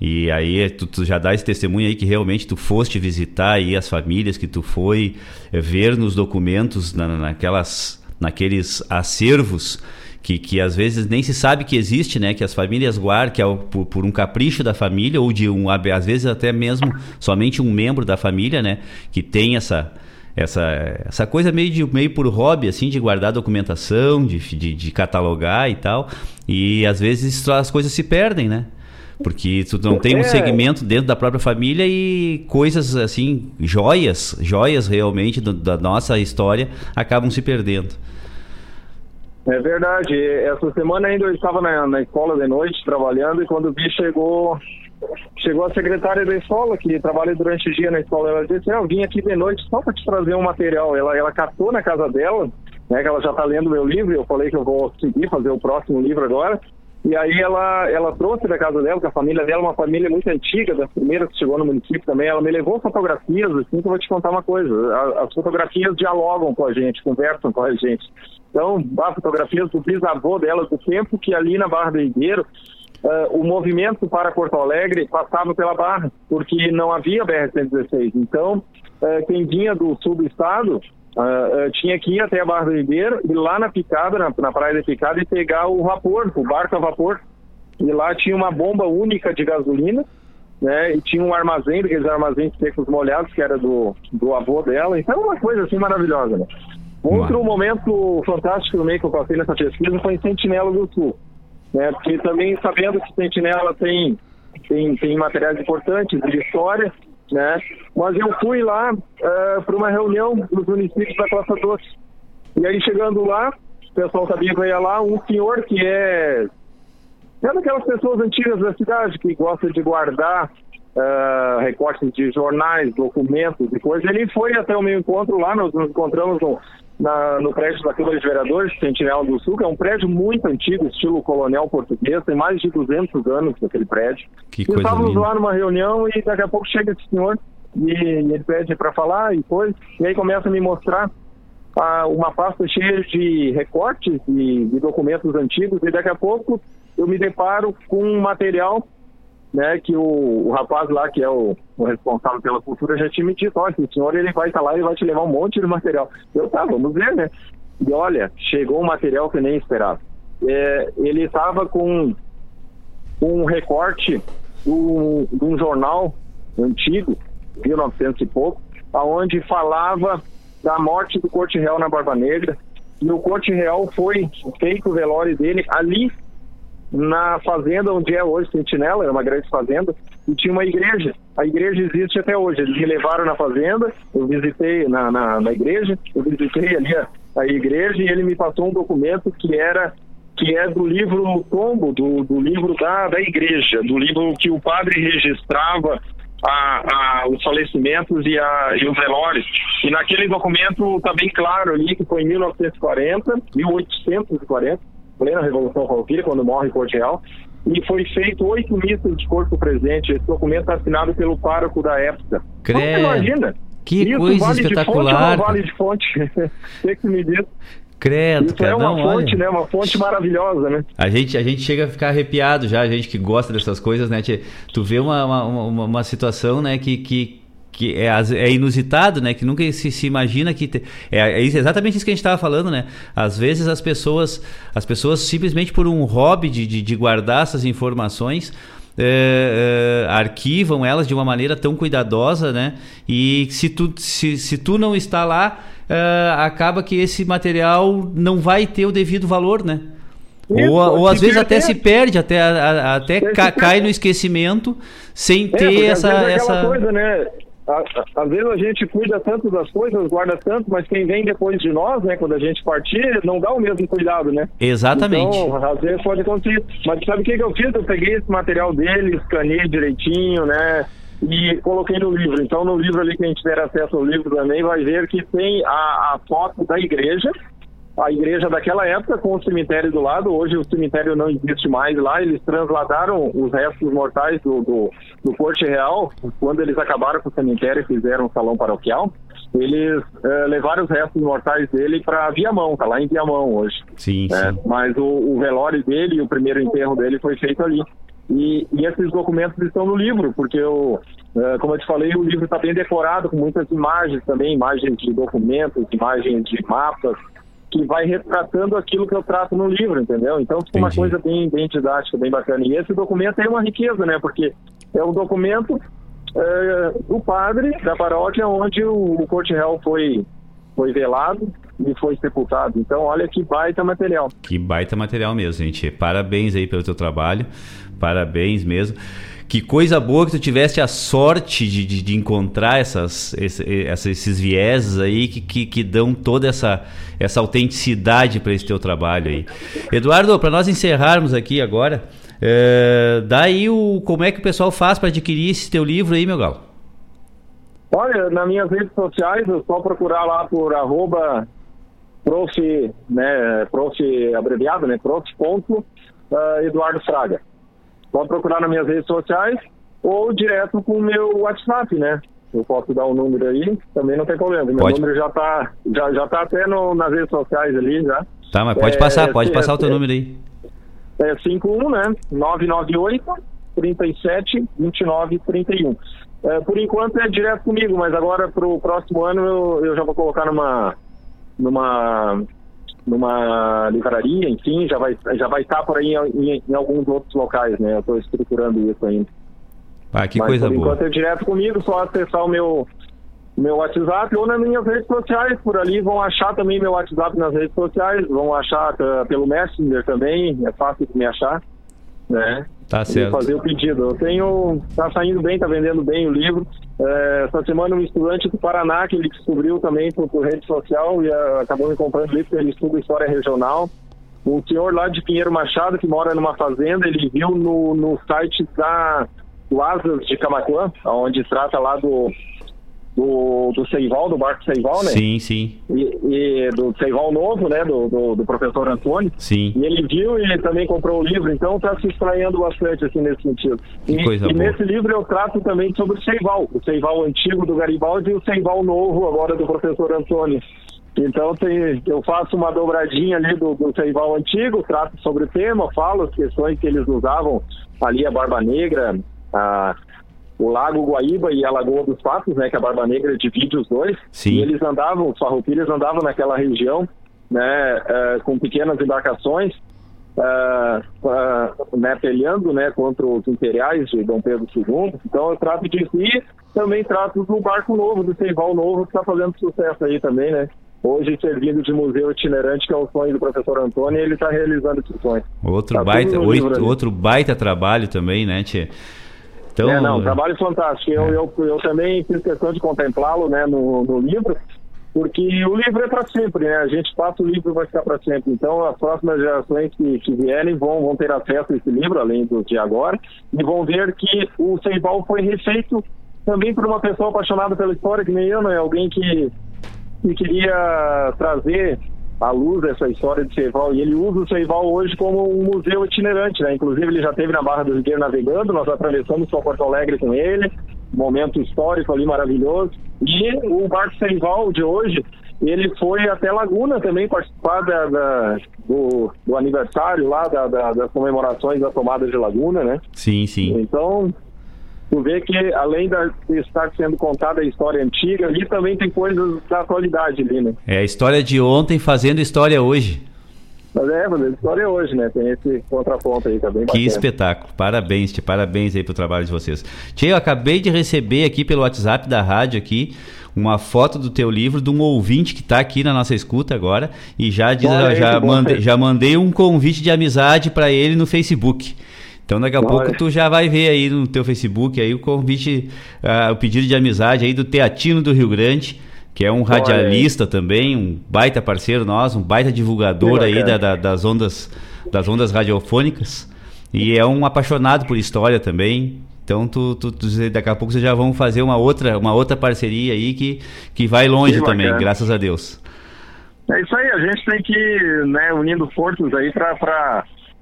E aí tu, tu, já dá esse testemunho aí que realmente tu foste visitar aí as famílias, que tu foi ver nos documentos, na, naquelas, naqueles acervos que, que às vezes nem se sabe que existe, né? Que as famílias guardam, que é por, por, um capricho da família ou de um, às vezes até mesmo somente um membro da família, né? Que tem essa essa, essa coisa meio, de, meio por hobby, assim, de guardar documentação, de, de, de catalogar e tal. E às vezes as coisas se perdem, né? Porque tu não tem um é. segmento dentro da própria família e coisas assim, joias, joias realmente do, da nossa história acabam se perdendo. É verdade. Essa semana ainda eu estava na, na escola de noite trabalhando e quando vi chegou chegou a secretária da escola que trabalha durante o dia na escola. Ela disse: "Eu vim aqui de noite só para te trazer um material". Ela ela captou na casa dela, né? Que ela já está lendo meu livro. Eu falei que eu vou seguir fazer o próximo livro agora. E aí ela, ela trouxe da casa dela, que a família dela é uma família muito antiga, das primeiras que chegou no município também, ela me levou fotografias, assim, que eu vou te contar uma coisa. As fotografias dialogam com a gente, conversam com a gente. Então, há fotografias do bisavô dela, do tempo que ali na Barra do Higueiro, uh, o movimento para Porto Alegre passava pela Barra, porque não havia BR-116. Então, uh, quem vinha do sul do estado Uh, tinha que ir até a Barra do Ribeiro e lá na Picada, na, na praia da Picada, e pegar o vapor, o barco a vapor. E lá tinha uma bomba única de gasolina, né? E tinha um armazém, aqueles armazéns secos molhados, que era do, do avô dela. Então, uma coisa assim maravilhosa, né? Outro momento fantástico também que eu passei nessa pesquisa foi em Sentinela do Sul. Né? Porque também sabendo que Sentinela tem, tem, tem materiais importantes de história, né? Mas eu fui lá uh, eh, para uma reunião dos municípios da Costa Doce. E aí chegando lá, o pessoal sabia que eu ia lá, um senhor que é é daquelas pessoas antigas da cidade que gosta de guardar uh, recortes de jornais, documentos e coisas. Ele foi até o meu encontro lá, nós nos encontramos no, na, no prédio da Câmara de Vereadores, Sentinela do Sul, que é um prédio muito antigo, estilo colonial português, tem mais de 200 anos aquele prédio. Que e estávamos linda. lá numa reunião e daqui a pouco chega esse senhor e, e ele pede para falar e coisa, e aí começa a me mostrar ah, uma pasta cheia de recortes e de documentos antigos e daqui a pouco eu me deparo com um material né, que o, o, rapaz lá, que é o, o, responsável pela cultura, já tinha me dito, olha, esse senhor ele vai estar tá lá e vai te levar um monte de material. Eu, tá, vamos ver, né? E olha, chegou um material que nem esperava. É, ele estava com um recorte de um jornal antigo, 1900 e pouco, aonde falava da morte do Corte Real na Barba Negra, e o Corte Real foi feito o velório dele ali na fazenda onde é hoje Sentinela, era uma grande fazenda, e tinha uma igreja. A igreja existe até hoje. Eles me levaram na fazenda, eu visitei na, na, na igreja, eu visitei ali a, a, igreja e ele me passou um documento que era que é do livro tombo, do, do livro da, da igreja, do livro que o padre registrava a, a, os falecimentos e, a, e os velórios. E naquele documento está bem claro ali que foi em 1940, 1840, plena Revolução Farroupilha, quando morre Corte Real, e foi feito oito missas de corpo presente. Esse documento está assinado pelo pároco da época. Credo. Você imagina? Que Isso, coisa vale espetacular. De fonte vale de fonte? Tem que me dizer. Credo, Isso cara, é uma não, fonte, olha. né? Uma fonte maravilhosa, né? A gente, a gente chega a ficar arrepiado já, a gente que gosta dessas coisas, né? Tu vê uma, uma, uma, uma situação, né, que, que, que é, é, inusitado, né? Que nunca se, se imagina que te... é, é, exatamente isso que a gente estava falando, né? Às vezes as pessoas, as pessoas simplesmente por um hobby de, de, de guardar essas informações é, é, arquivam elas de uma maneira tão cuidadosa, né? E se tu, se, se tu não está lá, é, acaba que esse material não vai ter o devido valor, né? Isso, ou, ou às vezes até se perde, até, até ca, cai no esquecimento sem ter essa. essa... Coisa, né? Às vezes a gente cuida tanto das coisas, guarda tanto, mas quem vem depois de nós, né, quando a gente partir, não dá o mesmo cuidado, né? Exatamente. Então, às vezes pode acontecer. Mas sabe o que, que eu fiz? Eu peguei esse material dele, escaneei direitinho, né? e coloquei no livro. Então, no livro ali, quem tiver acesso ao livro também vai ver que tem a, a foto da igreja, a igreja daquela época com o cemitério do lado. Hoje o cemitério não existe mais lá. Eles transladaram os restos mortais do, do, do Corte Real. Quando eles acabaram com o cemitério e fizeram um salão paroquial, eles eh, levaram os restos mortais dele para Viamão, tá lá em Viamão hoje. Sim, É, sim. mas o, o velório dele e o primeiro enterro dele foi feito ali. E, e esses documentos estão no livro, porque, eu, eh, como eu te falei, o livro está bem decorado com muitas imagens também, imagens de documentos, imagens de mapas, que vai retratando aquilo que eu trato no livro, entendeu? Então fica uma coisa bem, bem didática, bem bacana. E esse documento é uma riqueza, né? Porque é um documento eh, do padre da paróquia onde o, o Corte Real foi, foi velado e foi sepultado. Então, olha que baita material. Que baita material mesmo, gente. Parabéns aí pelo teu trabalho. Parabéns mesmo. Que coisa boa que tu tiveste a sorte de, de, de encontrar essas, esse- essa- esses vieses aí que, que, que dão toda essa, essa autenticidade para esse teu trabalho aí. Eduardo, para nós encerrarmos aqui agora, é, dá aí o, como é que o pessoal faz para adquirir esse teu livro aí, meu galo? Olha, nas minhas redes sociais, é só procurar lá por arroba prof, né, prof abreviado, né, prof ponto, ah, Eduardo Fraga. Pode procurar nas minhas redes sociais ou direto com o meu WhatsApp, né? Eu posso dar o número aí, também não tem problema. Meu Pode. número já tá, já, já tá até no, nas redes sociais ali já. Tá, mas pode É, passar, pode é, passar o teu é, número aí. É 51, né? 998 37 29 31. É, por enquanto é direto comigo, mas agora pro próximo ano eu, eu já vou colocar numa numa numa livraria, enfim, já vai já vai estar por aí em, em- em alguns outros locais, né? Eu estou estruturando isso ainda. Ah, que Mas coisa por boa. enquanto é direto comigo, só acessar o meu meu WhatsApp ou nas minhas redes sociais, por ali vão achar também meu WhatsApp nas redes sociais, vão achar eh, pelo Messenger também, é fácil de me achar, né? Tá certo. fazer o pedido. Eu tenho, tá saindo bem, tá vendendo bem o livro. Eh, essa semana um estudante do Paraná que ele descobriu também por, por rede social e eh, acabou me comprando o livro, porque ele estuda história regional. Um senhor lá de Pinheiro Machado que mora numa fazenda, ele viu no, no site da do Asas de Camacuã, onde trata lá do do, do Seival, do barco Seival, né? Sim, sim, E, e do Seival Novo, né? Do, do, do professor Antônio. sim. E ele viu e ele também comprou o livro, então está se estranhando bastante assim nesse sentido. Que e coisa e boa. nesse livro eu trato também sobre o Seival, o Seival antigo do Garibaldi e o Seival novo agora do professor Antônio. Então tem, eu faço uma dobradinha ali do, do Seival antigo, trato sobre o tema, falo as questões que eles usavam ali, a Barba Negra, a, o Lago Guaíba e a Lagoa dos Patos, né, que a Barba Negra divide os dois. Sim. E eles andavam, os farroupilhas andavam naquela região, né, eh, com pequenas embarcações, ah, ah, né, peleando, né, contra os imperiais de Dom Pedro II. Então eu trato disso e também trato do barco novo, do Seival novo, que está fazendo sucesso aí também, né. Hoje servindo de museu itinerante, que é o sonho do professor Antônio, e ele está realizando esse sonho. Outro Tá baita, oito- outro baita trabalho também, né, Tchê? Então, É, não, trabalho fantástico. Eu, eu, eu também fiz questão de contemplá-lo né, no, no livro, porque o livro é para sempre, né? A gente passa o livro e vai ficar para sempre. Então, as próximas gerações que, que vierem vão, vão ter acesso a esse livro, além do de agora, e vão ver que o Ceibal foi refeito também por uma pessoa apaixonada pela história, que nem eu, né? Alguém que, que queria trazer à luz essa história de Seival. E ele usa o Seival hoje como um museu itinerante, né? Inclusive, ele já esteve na Barra do Ribeiro navegando, nós atravessamos para Porto Alegre com ele, momento histórico ali maravilhoso. E o barco Seival de hoje, ele foi até Laguna também participar da, da- do, do aniversário lá, da- da- das comemorações da tomada de Laguna, né? sim, sim. Então, tu vê que além de estar sendo contada a história antiga, ali também tem coisas da atualidade ali, né? É a história de ontem fazendo história hoje. Mas é, mas a história é hoje, né? Tem esse contraponto aí também. Que espetáculo. Parabéns, Tchê. Parabéns aí pro trabalho de vocês. Tchê, eu acabei de receber aqui pelo WhatsApp da rádio aqui uma foto do teu livro de um ouvinte que está aqui na nossa escuta agora e já diz, Olha já, já mandei um convite de amizade para ele no Facebook. Então daqui a Olha. pouco tu já vai ver aí no teu Facebook aí o convite, ah, o pedido de amizade aí do Teatino do Rio Grande, que é um radialista também, um baita parceiro nosso, um baita divulgador aí da, da- das ondas das ondas radiofônicas. E é um apaixonado por história também. Então, tu, tu, tu- daqui a pouco vocês já vão fazer uma outra, uma outra parceria aí que, que vai longe Que também, graças a Deus. É isso aí, a gente tem que né, unindo forças aí pra,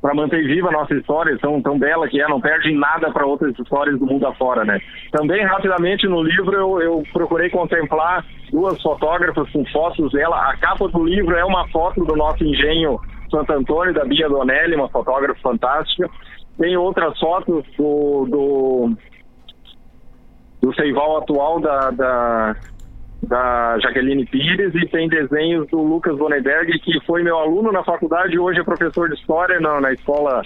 pra manter viva a nossa história, tão, tão bela que é, não perde nada para outras histórias do mundo afora, né? Também, rapidamente, no livro eu, eu procurei contemplar duas fotógrafas com fotos dela. A capa do livro é uma foto do nosso engenho Santo Antônio, da Bia Donelli, uma fotógrafa fantástica. Tem outras fotos do, do, do Seival atual da, da, da Jaqueline Pires e tem desenhos do Lucas Bonneberg, que foi meu aluno na faculdade e hoje é professor de História na, na escola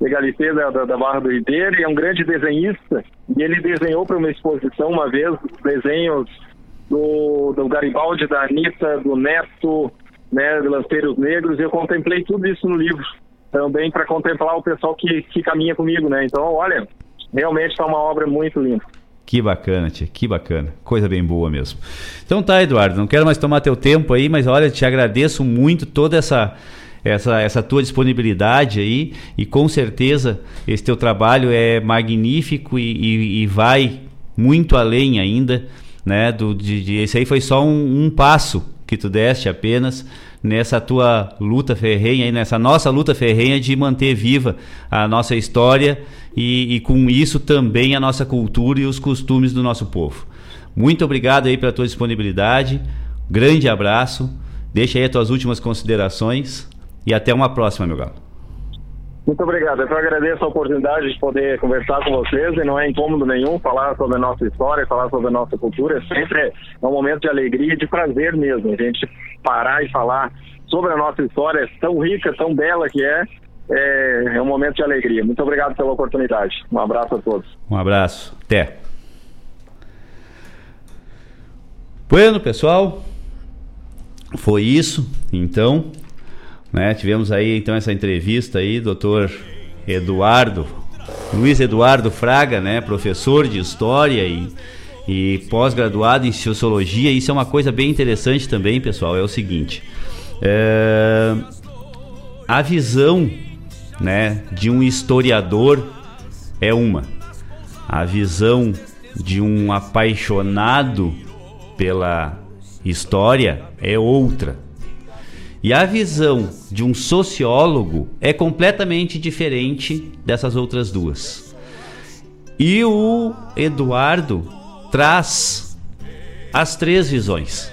Legalité da, da Barra do Ribeiro e é um grande desenhista. E ele desenhou para uma exposição uma vez desenhos do, do Garibaldi, da Anitta, do Neto, né, do Lanceiros Negros, e eu contemplei tudo isso no livro, também para contemplar o pessoal que, que caminha comigo, né? Então, olha, realmente está uma obra muito linda. Que bacana, tia, que bacana. Coisa bem boa mesmo. Então tá, Eduardo, não quero mais tomar teu tempo aí, mas olha, te agradeço muito toda essa essa, essa tua disponibilidade aí e com certeza esse teu trabalho é magnífico e, e- e vai muito além ainda, né? Do, de, de- esse aí foi só um, um passo que tu deste apenas nessa tua luta ferrenha, nessa nossa luta ferrenha de manter viva a nossa história e, e com isso também a nossa cultura e os costumes do nosso povo. Muito obrigado aí pela tua disponibilidade, grande abraço, deixa aí as tuas últimas considerações e até uma próxima, meu galo. Muito obrigado. Eu agradeço a oportunidade de poder conversar com vocês e não é incômodo nenhum falar sobre a nossa história, falar sobre a nossa cultura. É sempre é um momento de alegria e de prazer mesmo. A gente parar e falar sobre a nossa história tão rica, tão bela que é. É, é um momento de alegria. Muito obrigado pela oportunidade. Um abraço a todos. Um abraço, até. Bueno, pessoal, foi isso, então, né? Tivemos aí então essa entrevista aí, doutor Eduardo, Luiz Eduardo Fraga, né? Professor de História e, e pós-graduado em Sociologia. Isso é uma coisa bem interessante também, pessoal, é o seguinte, é, a visão, né, de um historiador é uma. A visão de um apaixonado pela história é outra. E a visão de um sociólogo é completamente diferente dessas outras duas. E o Eduardo traz as três visões.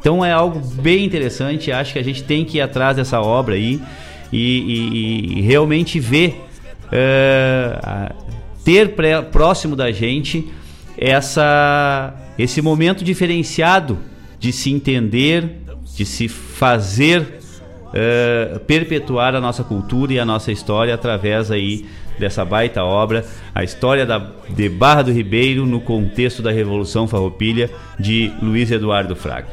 Então é algo bem interessante. Acho que a gente tem que ir atrás dessa obra aí e, e- e realmente ver, eh, ter pré- próximo da gente essa, esse momento diferenciado de se entender, de se fazer eh, perpetuar a nossa cultura e a nossa história através aí dessa baita obra, a história da, de Barra do Ribeiro no contexto da Revolução Farroupilha de Luiz Eduardo Fraga.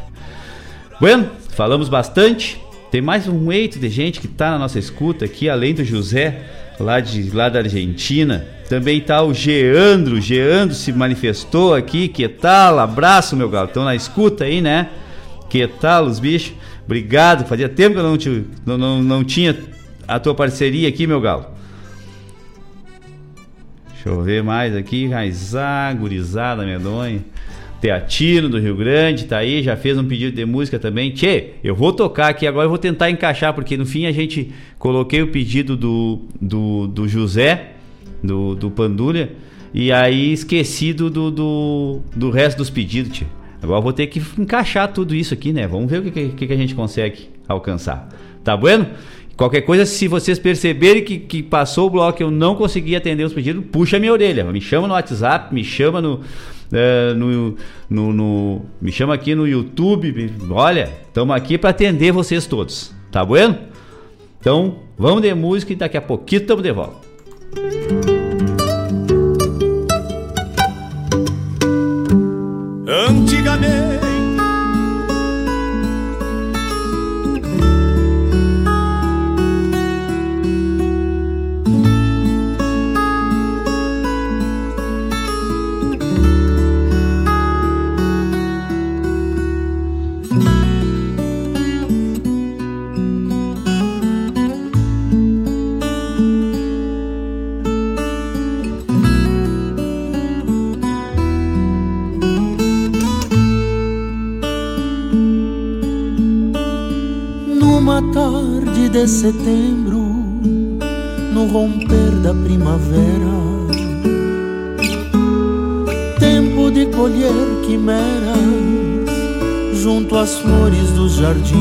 Bueno, falamos bastante. Tem mais um eito de gente que está na nossa escuta aqui, além do José, lá, de, lá da Argentina. Também tá o Geandro. Geandro se manifestou aqui. Que tal? Abraço, meu galo. Estão na escuta aí, né? Que tal, os bichos? Obrigado. Fazia tempo que eu não, te- não, não, não tinha a tua parceria aqui, meu galo. Deixa eu ver mais aqui. Raizá, gurizada, medonha. Teatino do Rio Grande, tá aí, já fez um pedido de música também. Tchê, eu vou tocar aqui agora, eu vou tentar encaixar, porque no fim a gente coloquei o pedido do, do, do José, do, do Pandulha, e aí esqueci do, do, do, resto dos pedidos, tchê. Agora vou ter que encaixar tudo isso aqui, né? Vamos ver o que, que, que a gente consegue alcançar. Tá bueno? Qualquer coisa, se vocês perceberem que, que passou o bloco e eu não consegui atender os pedidos, puxa minha orelha. Me chama no WhatsApp, me chama no, eh, no, no, no- Me chama aqui no YouTube. Olha, estamos aqui para atender vocês todos. Tá bueno? Então, vamos de música e daqui a pouquinho estamos de volta. Antigamente de setembro, no romper da primavera, tempo de colher quimeras junto às flores dos jardins,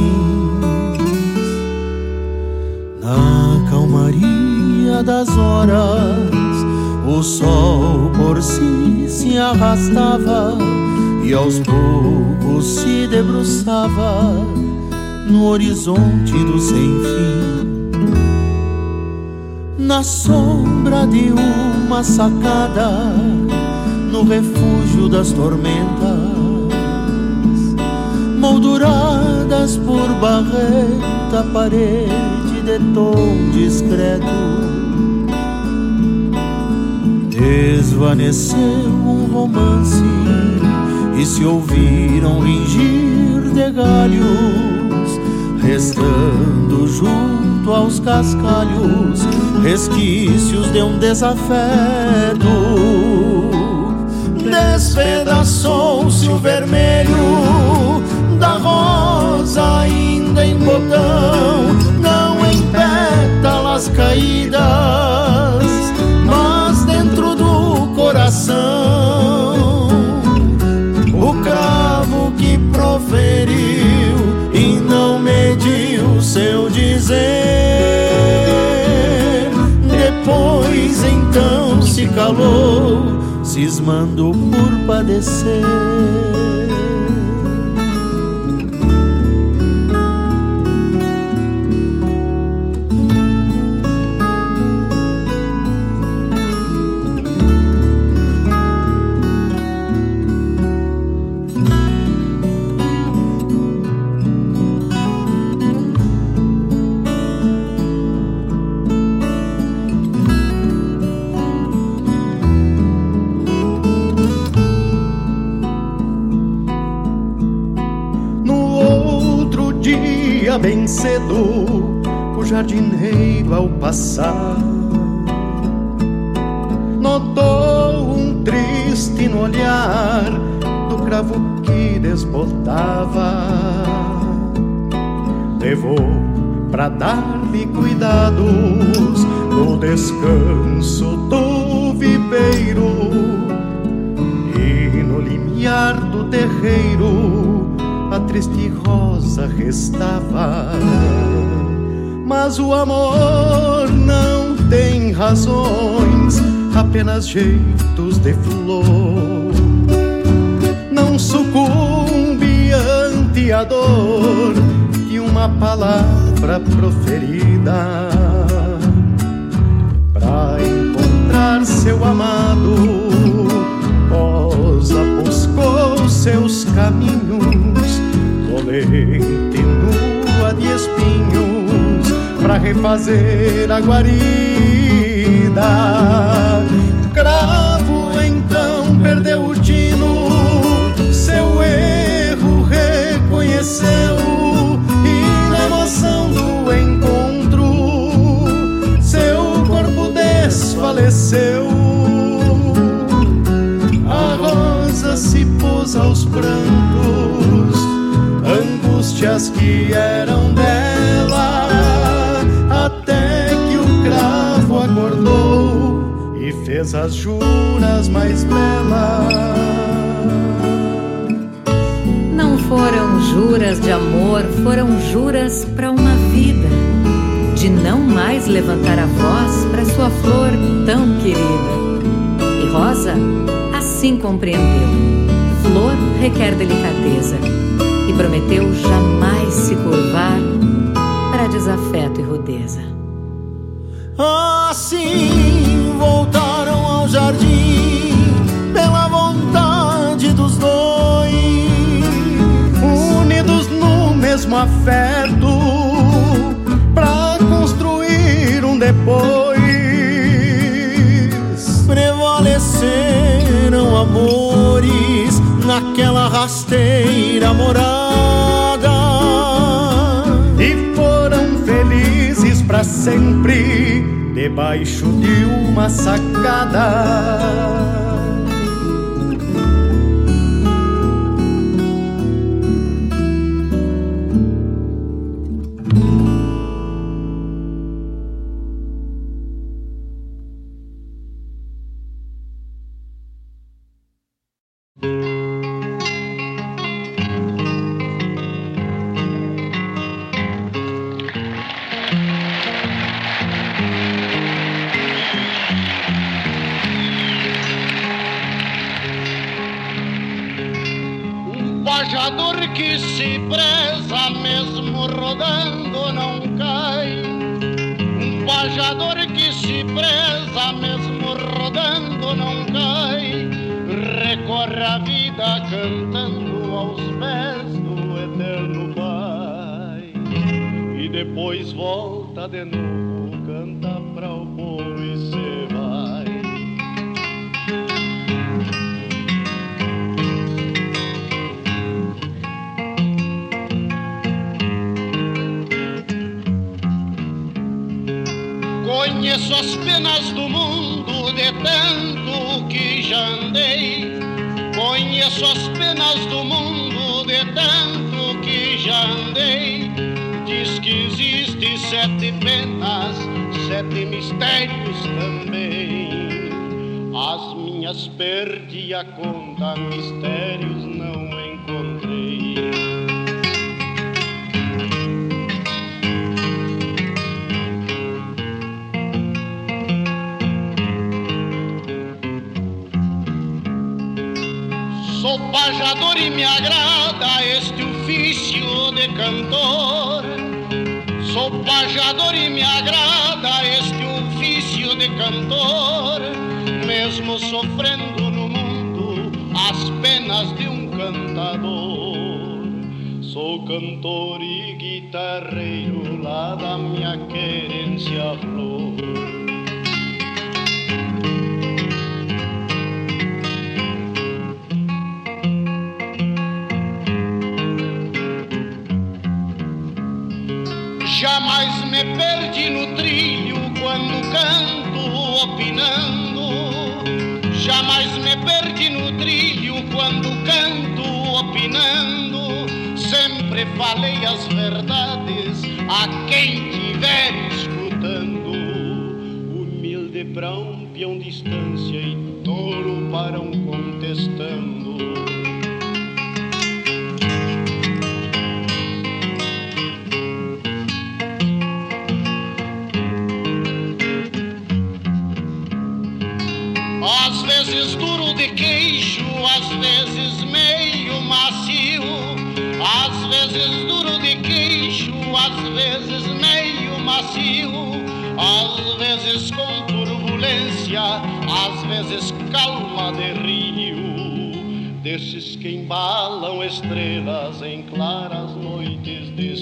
na calmaria das horas, o sol por si se arrastava e aos poucos se debruçava no horizonte do sem fim. Na sombra de uma sacada, no refúgio das tormentas, molduradas por barreta, parede de tom discreto, desvaneceu um romance e se ouviram ringir de galhos, restando junto aos cascalhos resquícios de um desafeto. Despedaçou-se o vermelho cismando por padecer. Jardineiro ao passar notou um triste no olhar do cravo que desbotava. Levou pra dar-lhe cuidados no descanso do viveiro e no limiar do terreiro a triste rosa restava. Mas o amor não tem razões, apenas jeitos de flor. Não sucumbe ante a dor de uma palavra proferida. Pra encontrar seu amado, Rosa buscou seus caminhos dolente refazer a guarida. Cravo então perdeu o tino, seu erro reconheceu e na emoção do encontro seu corpo desfaleceu. A rosa se pôs aos prantos angústias que eram fez as juras mais belas. Não foram juras de amor, foram juras para uma vida, de não mais levantar a voz para sua flor tão querida. E Rosa assim compreendeu: flor requer delicadeza e prometeu jamais se curvar para desafeto e rudeza. Assim jardim pela vontade dos dois, unidos no mesmo afeto pra construir um depois. Prevaleceram amores naquela rasteira morada e foram felizes para sempre debaixo de uma sacada. Pajador que se preza, mesmo rodando não cai. Um pajador que se preza, mesmo rodando não cai. Recorre a vida cantando aos pés do eterno Pai. E depois volta de novo, As penas do mundo de tanto que já andei. Conheço as penas do mundo de tanto que já andei. Diz que existe sete penas, sete mistérios também. As minhas perdi a conta, mistérios Pajador e me agrada este ofício de cantor. Sou pajador e me agrada este ofício de cantor. Mesmo sofrendo no mundo as penas de um cantador. Sou cantor e guitarreiro lá da minha querência opinando. Jamais me perdi no trilho quando canto opinando. Sempre falei as verdades a quem tiver escutando. Humilde pra um distância e tolo para um contestando. Vezes com turbulência, às vezes calma de rio. Desses que embalam estrelas em claras noites de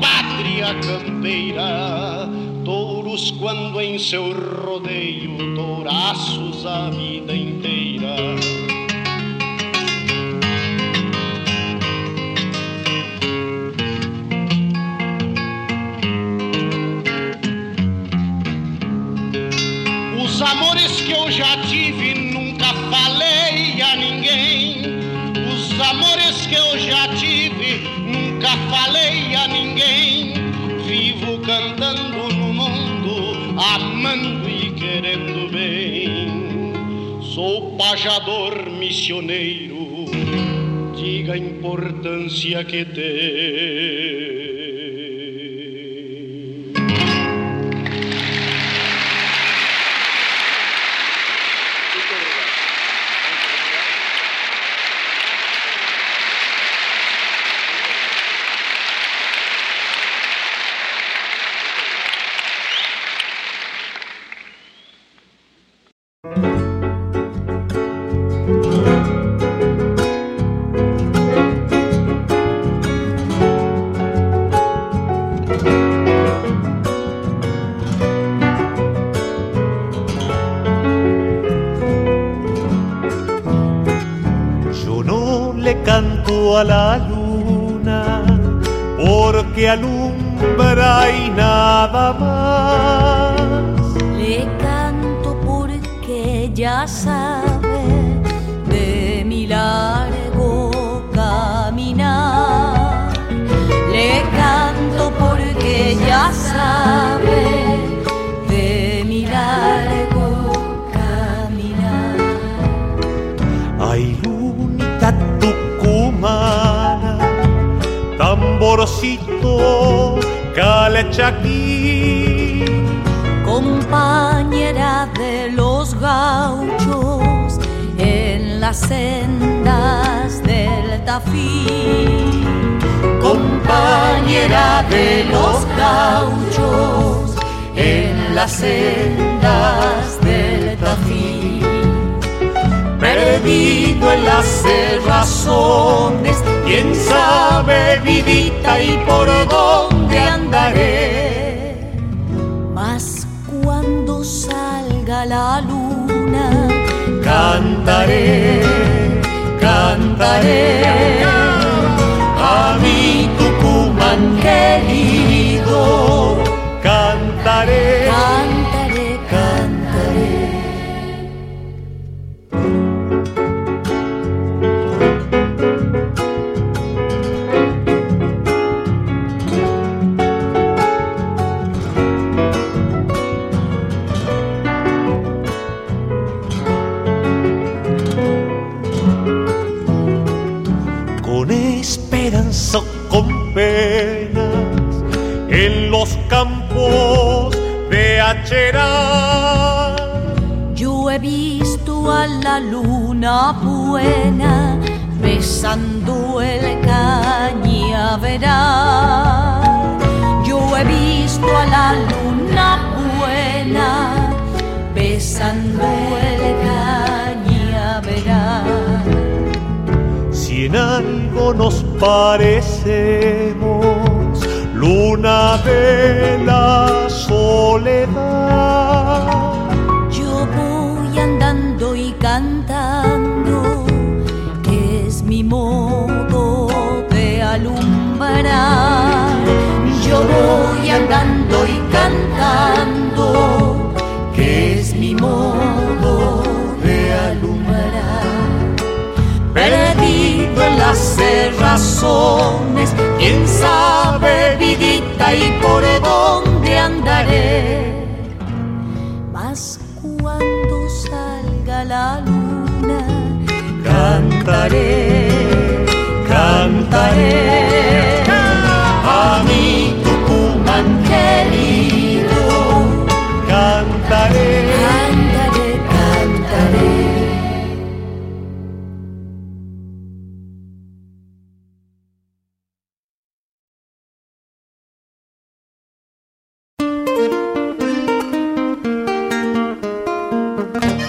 pátria campeira. Touros quando em seu rodeio, touraços a vida inteira. Sou pajador missioneiro, diga a importância que tem. Alumbra y nada más. Le canto porque ya sabe amorcito, calete aquí. Compañera de los gauchos en las sendas del Tafí. Compañera de los gauchos en las sendas del Tafí. Perdido en las cerrazones, quién sabe vidita y por dónde andaré. Mas cuando salga la luna, cantaré, cantaré a mi Tucumán querido. Cantaré, luna buena besando el cañaveral. Yo he visto a la luna buena besando el cañaveral. Si en algo nos parecemos, luna de la soledad. Yo voy andando y cantando, que es mi modo de alumbrar. Perdido en las cerrazones, quién sabe vidita y por dónde andaré. Mas cuando salga la luna, cantaré, cantaré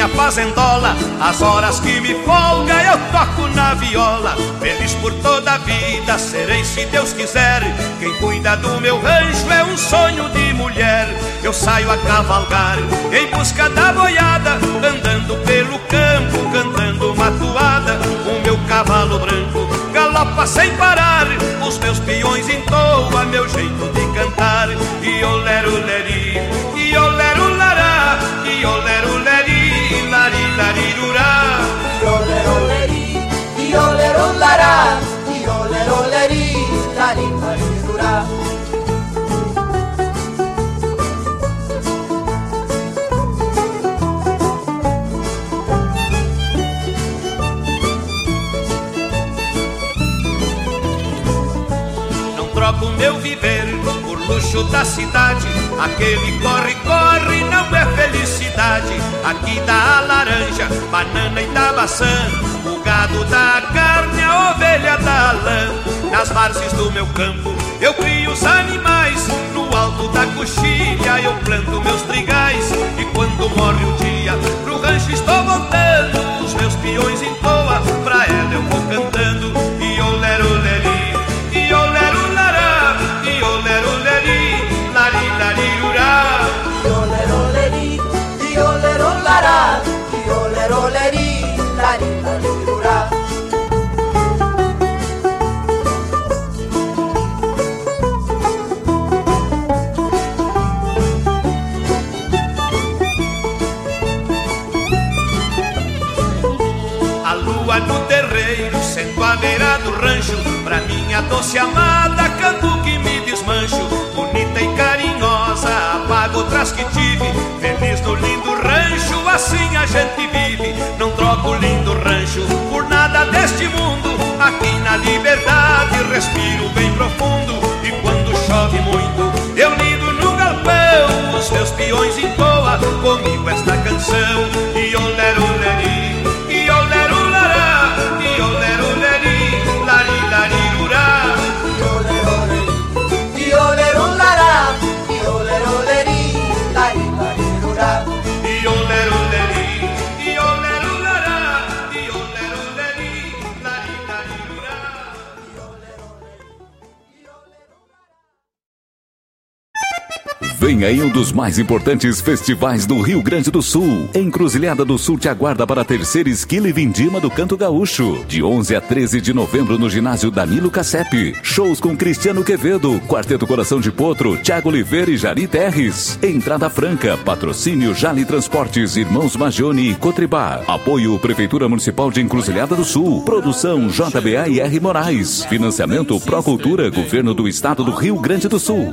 Minha fazendola. As horas que me folga eu toco na viola. Feliz por toda a vida serei se Deus quiser. Quem cuida do meu rancho é um sonho de mulher. Eu saio a cavalgar em busca da boiada, andando pelo campo, cantando uma toada. O meu cavalo branco galopa sem parar. Os meus peões entoam meu jeito de cantar. E olero leri, e olero lará, e olero leri, lari larirurá. Iolero leri, iolero lara, iolero leri, lari larirurá. Não troco meu viver luxo da cidade. Aquele corre, corre, não é felicidade. cidade, aqui dá a laranja, banana e da maçã. O gado dá carne, a ovelha dá lã. Nas margens do meu campo eu crio os animais. No alto da coxilha eu planto meus trigais. E quando morre o dia, pro rancho estou voltando. Os meus peões em toa, pra ela eu vou cantando. Olero leri, olero lará, olero leri, lari larirurá. Ioleroleri, iolerolará, ioleroleri, lari, larirurá. A lua no terreiro, sento à beira do rancho Pra minha doce amada, canto que me desmancho Bonita e carinhosa, apago outras que tive Feliz no lindo rancho, assim a gente vive Não troco o lindo rancho por nada deste mundo. Aqui na liberdade respiro bem profundo E quando chove muito, eu ligo no galpão Os meus peões em toa, comigo esta canção. E olero Vem aí um dos mais importantes festivais do Rio Grande do Sul. Encruzilhada do Sul te aguarda para a terceira esquila e vindima do Canto Gaúcho. De 11 a 13 de novembro no ginásio Danilo Cassep. Shows com Cristiano Quevedo, Quarteto Coração de Potro, Tiago Oliveira e Jari Terres. Entrada franca, patrocínio Jali Transportes, Irmãos Magione e Cotribá. Apoio Prefeitura Municipal de Encruzilhada do Sul. Produção JBA e R Moraes. Financiamento Procultura, Governo do Estado do Rio Grande do Sul.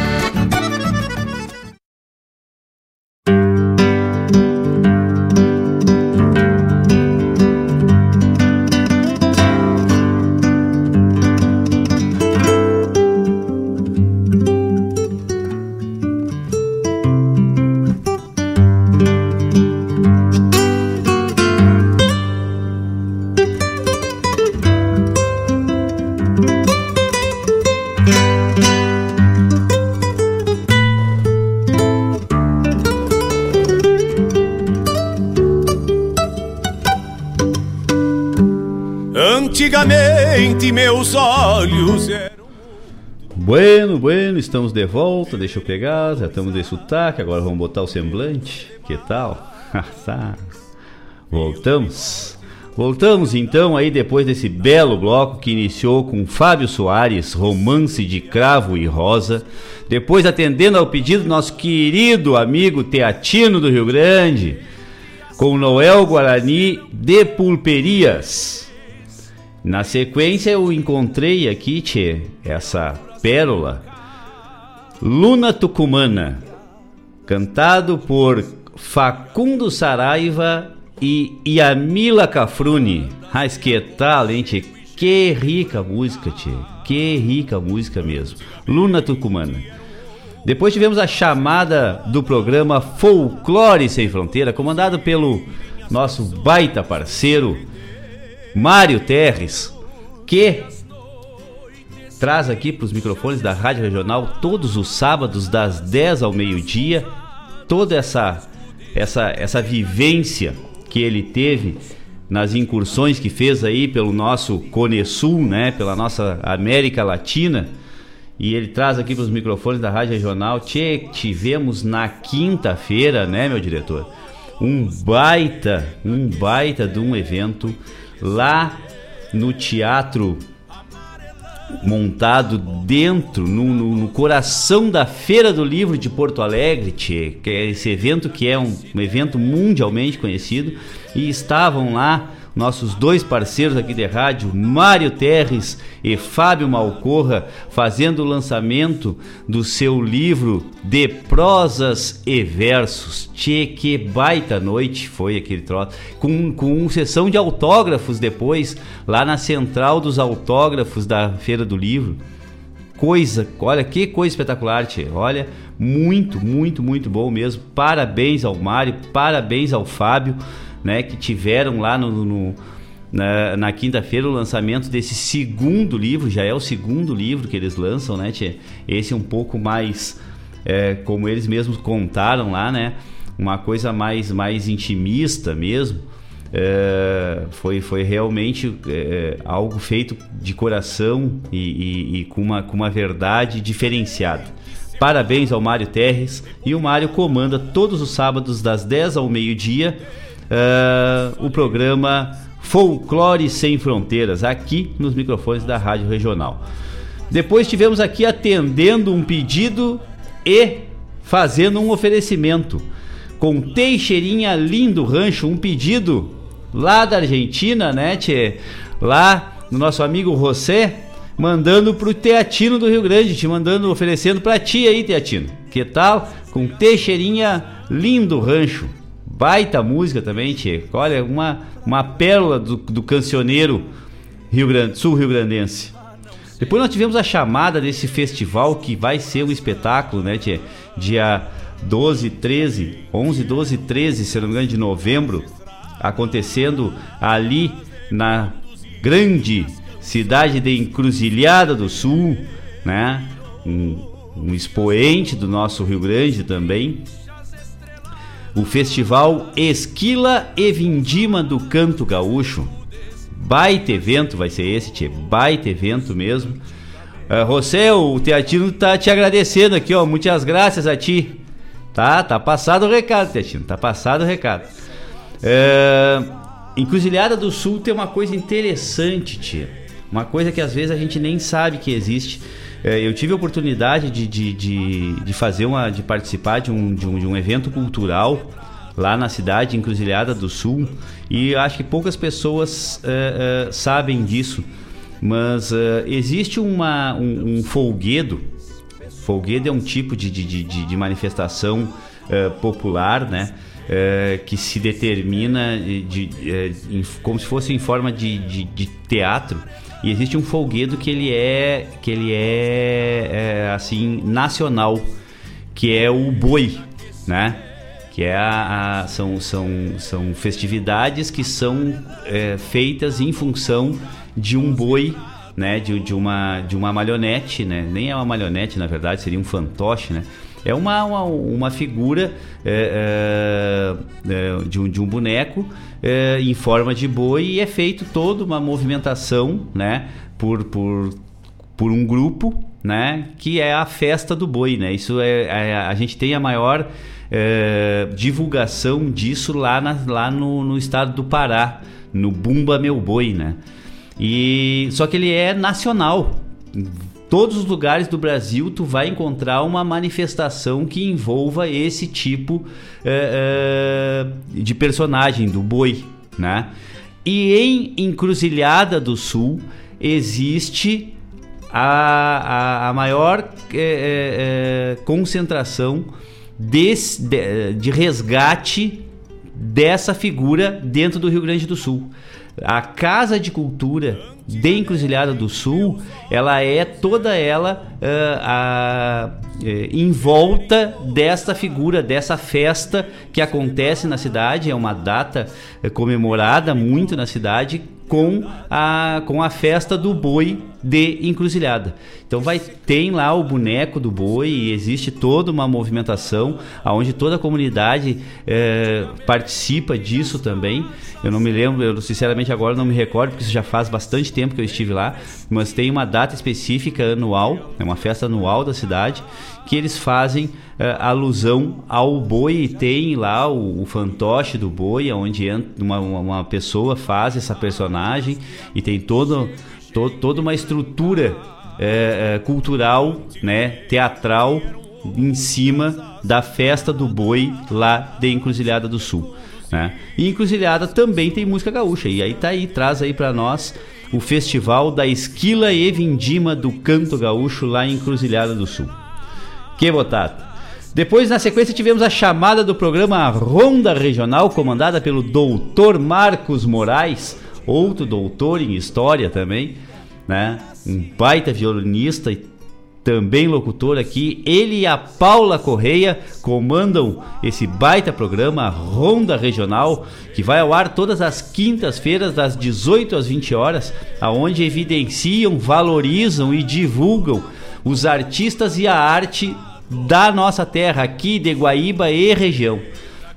Estamos de volta, deixa eu pegar, já estamos de sotaque, agora vamos botar o semblante, que tal? Voltamos. Voltamos então aí depois desse belo bloco que iniciou com Fábio Soares, Romance de Cravo e Rosa, depois atendendo ao pedido do nosso querido amigo Teatino do Rio Grande, com Noel Guarani de Pulperias. Na sequência eu encontrei aqui, tchê, essa pérola, Luna Tucumana, cantado por Facundo Saraiva e Yamila Cafrune. Mas que tal, hein, tchê? Que rica música, tchê. Que rica música mesmo. Luna Tucumana. Depois tivemos a chamada do programa Folclore Sem Fronteira, comandado pelo nosso baita parceiro, Mário Terres, que traz aqui para os microfones da Rádio Regional todos os sábados das 10 ao meio-dia toda essa essa essa vivência que ele teve nas incursões que fez aí pelo nosso Cone Sul, né, pela nossa América Latina. E ele traz aqui para os microfones da Rádio Regional. Tchê, tivemos na quinta-feira, né, meu diretor? Um baita, um baita de um evento lá no Teatro montado dentro, no, no, no, coração da Feira do Livro de Porto Alegre, tchê, que é esse evento que é um, um evento mundialmente conhecido, e estavam lá nossos dois parceiros aqui de rádio, Mário Terres e Fábio Malcorra, fazendo o lançamento do seu livro de prosas e versos. Tchê, que baita noite foi aquele troço. Com, com sessão de autógrafos depois, lá na central dos autógrafos da Feira do Livro. Coisa, olha que coisa espetacular, tchê. Olha, muito, muito, muito bom mesmo. Parabéns ao Mário, parabéns ao Fábio né, que tiveram lá no, no na, na quinta-feira o lançamento desse segundo livro, já é o segundo livro que eles lançam, né? Esse é um pouco mais, é, como eles mesmos contaram lá, né? Uma coisa mais, mais intimista mesmo. É, foi, foi realmente é, algo feito de coração e, e, e, com, uma, com uma verdade diferenciada. Parabéns ao Mário Terres e o Mário comanda todos os sábados das 10 ao meio-dia uh, o programa Folclore Sem Fronteiras, aqui nos microfones da Rádio Regional. Depois tivemos aqui atendendo um pedido e fazendo um oferecimento. Com Teixeirinha Lindo Rancho, um pedido lá da Argentina, né, tchê? Lá no nosso amigo José, mandando pro Teatino do Rio Grande, te mandando, oferecendo pra ti aí, Teatino. Que tal? Com Teixeirinha Lindo Rancho baita música também, Tchê. Olha, uma, uma pérola do, do cancioneiro Rio Grande, sul-rio-grandense. Depois nós tivemos a chamada desse festival que vai ser um espetáculo, né, Tchê? Dia 12, 13, 11, 12 13, se não me engano, de novembro, acontecendo ali na grande cidade de Encruzilhada do Sul, né? Um, um expoente do nosso Rio Grande também, o festival Esquila e Vindima do Canto Gaúcho. Baita evento vai ser esse, tchê. Baita evento mesmo. Uh, José, o Teatino tá te agradecendo aqui, ó. Muitas graças a ti. Tá, tá passado o recado, Teatino. Tá passado o recado. Uh, Encruzilhada do Sul tem uma coisa interessante, tia. Uma coisa que às vezes a gente nem sabe que existe. É, eu tive a oportunidade de, de, de, de, fazer uma, de participar de um, de um, de um evento cultural lá na cidade Encruzilhada do Sul e acho que poucas pessoas é, é, sabem disso, mas é, existe uma, um, um, folguedo. Folguedo é um tipo de, de, de, de manifestação é, popular, né? É, que se determina de, em, como se fosse em forma de, de teatro e existe um folguedo que ele é que ele é, é assim nacional, que é o boi, né? Que é a, a são, são, são festividades que são é, feitas em função de um boi né, de, de, uma, de uma malhonete, né? Nem é uma malhonete, na verdade, seria um fantoche, né? É uma, uma, uma figura é, é, é de, um, de um boneco é, em forma de boi e é feito toda uma movimentação, né? Por, por, por um grupo, né? Que é a festa do boi, né? Isso é, é a gente tem a maior é, divulgação disso lá, na, lá no, no estado do Pará, no Bumba Meu Boi, né? E só que ele é nacional todos os lugares do Brasil tu vai encontrar uma manifestação que envolva esse tipo é, é, de personagem do boi, né? E em Encruzilhada do Sul existe a, a, a maior é, concentração desse, de, de resgate dessa figura dentro do Rio Grande do Sul. A Casa de Cultura de Encruzilhada do Sul, ela é toda ela uh, a, uh, em volta desta figura, dessa festa que acontece na cidade, é uma data uh, comemorada muito na cidade com a, com a festa do boi de encruzilhada. Então vai tem lá o boneco do boi e existe toda uma movimentação aonde toda a comunidade é, participa disso também. Eu não me lembro, eu sinceramente agora não me recordo porque isso já faz bastante tempo que eu estive lá, mas tem uma data específica anual, é uma festa anual da cidade que eles fazem uh, alusão ao boi e tem lá o, o fantoche do boi, onde uma, uma pessoa faz essa personagem e tem todo, to, toda uma estrutura é, cultural, né, teatral em cima da festa do boi lá de Encruzilhada do Sul. Né? E Encruzilhada também tem música gaúcha. E aí tá aí, traz aí para nós o festival da Esquila e Vindima do Canto Gaúcho lá em Encruzilhada do Sul. Que botado! Depois, na sequência, tivemos a chamada do programa Ronda Regional, comandada pelo doutor Marcos Moraes, outro doutor em história também, né? Um baita violinista e também locutor aqui. Ele e a Paula Correia comandam esse baita programa Ronda Regional, que vai ao ar todas as quintas-feiras das 18 às 20 horas, aonde evidenciam, valorizam e divulgam os artistas e a arte da nossa terra aqui de Guaíba e região.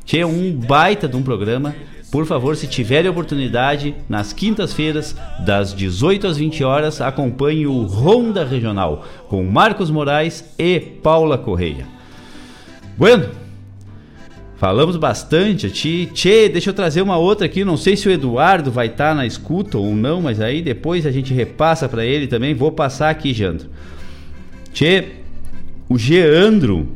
Tinha um baita de um programa. Por favor, se tiver oportunidade, nas quintas-feiras, das 18 às 20 horas, acompanhe o Ronda Regional com Marcos Moraes e Paula Correia. Bueno, falamos bastante a ti. Tchê, deixa eu trazer uma outra aqui. Não sei se o Eduardo vai estar tá na escuta ou não, mas aí depois a gente repassa para ele também. Vou passar aqui, Jandro. Tchê, o Geandro,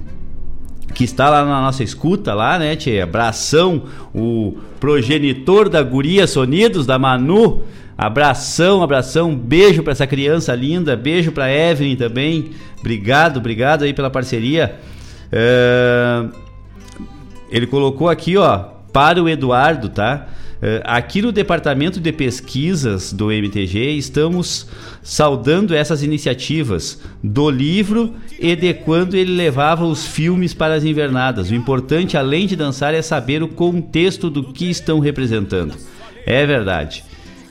que está lá na nossa escuta lá, né, Tchê? Abração, o progenitor da Guria Sonidos, da Manu. Abração, abração, beijo para essa criança linda, beijo para Evelyn também. Obrigado, obrigado aí pela parceria. É... Ele colocou aqui, ó, para o Eduardo, tá? Uh, aqui no departamento de pesquisas do MTG estamos saudando essas iniciativas do livro e de quando ele levava os filmes para as invernadas. O importante, além de dançar, é saber o contexto do que estão representando. É verdade.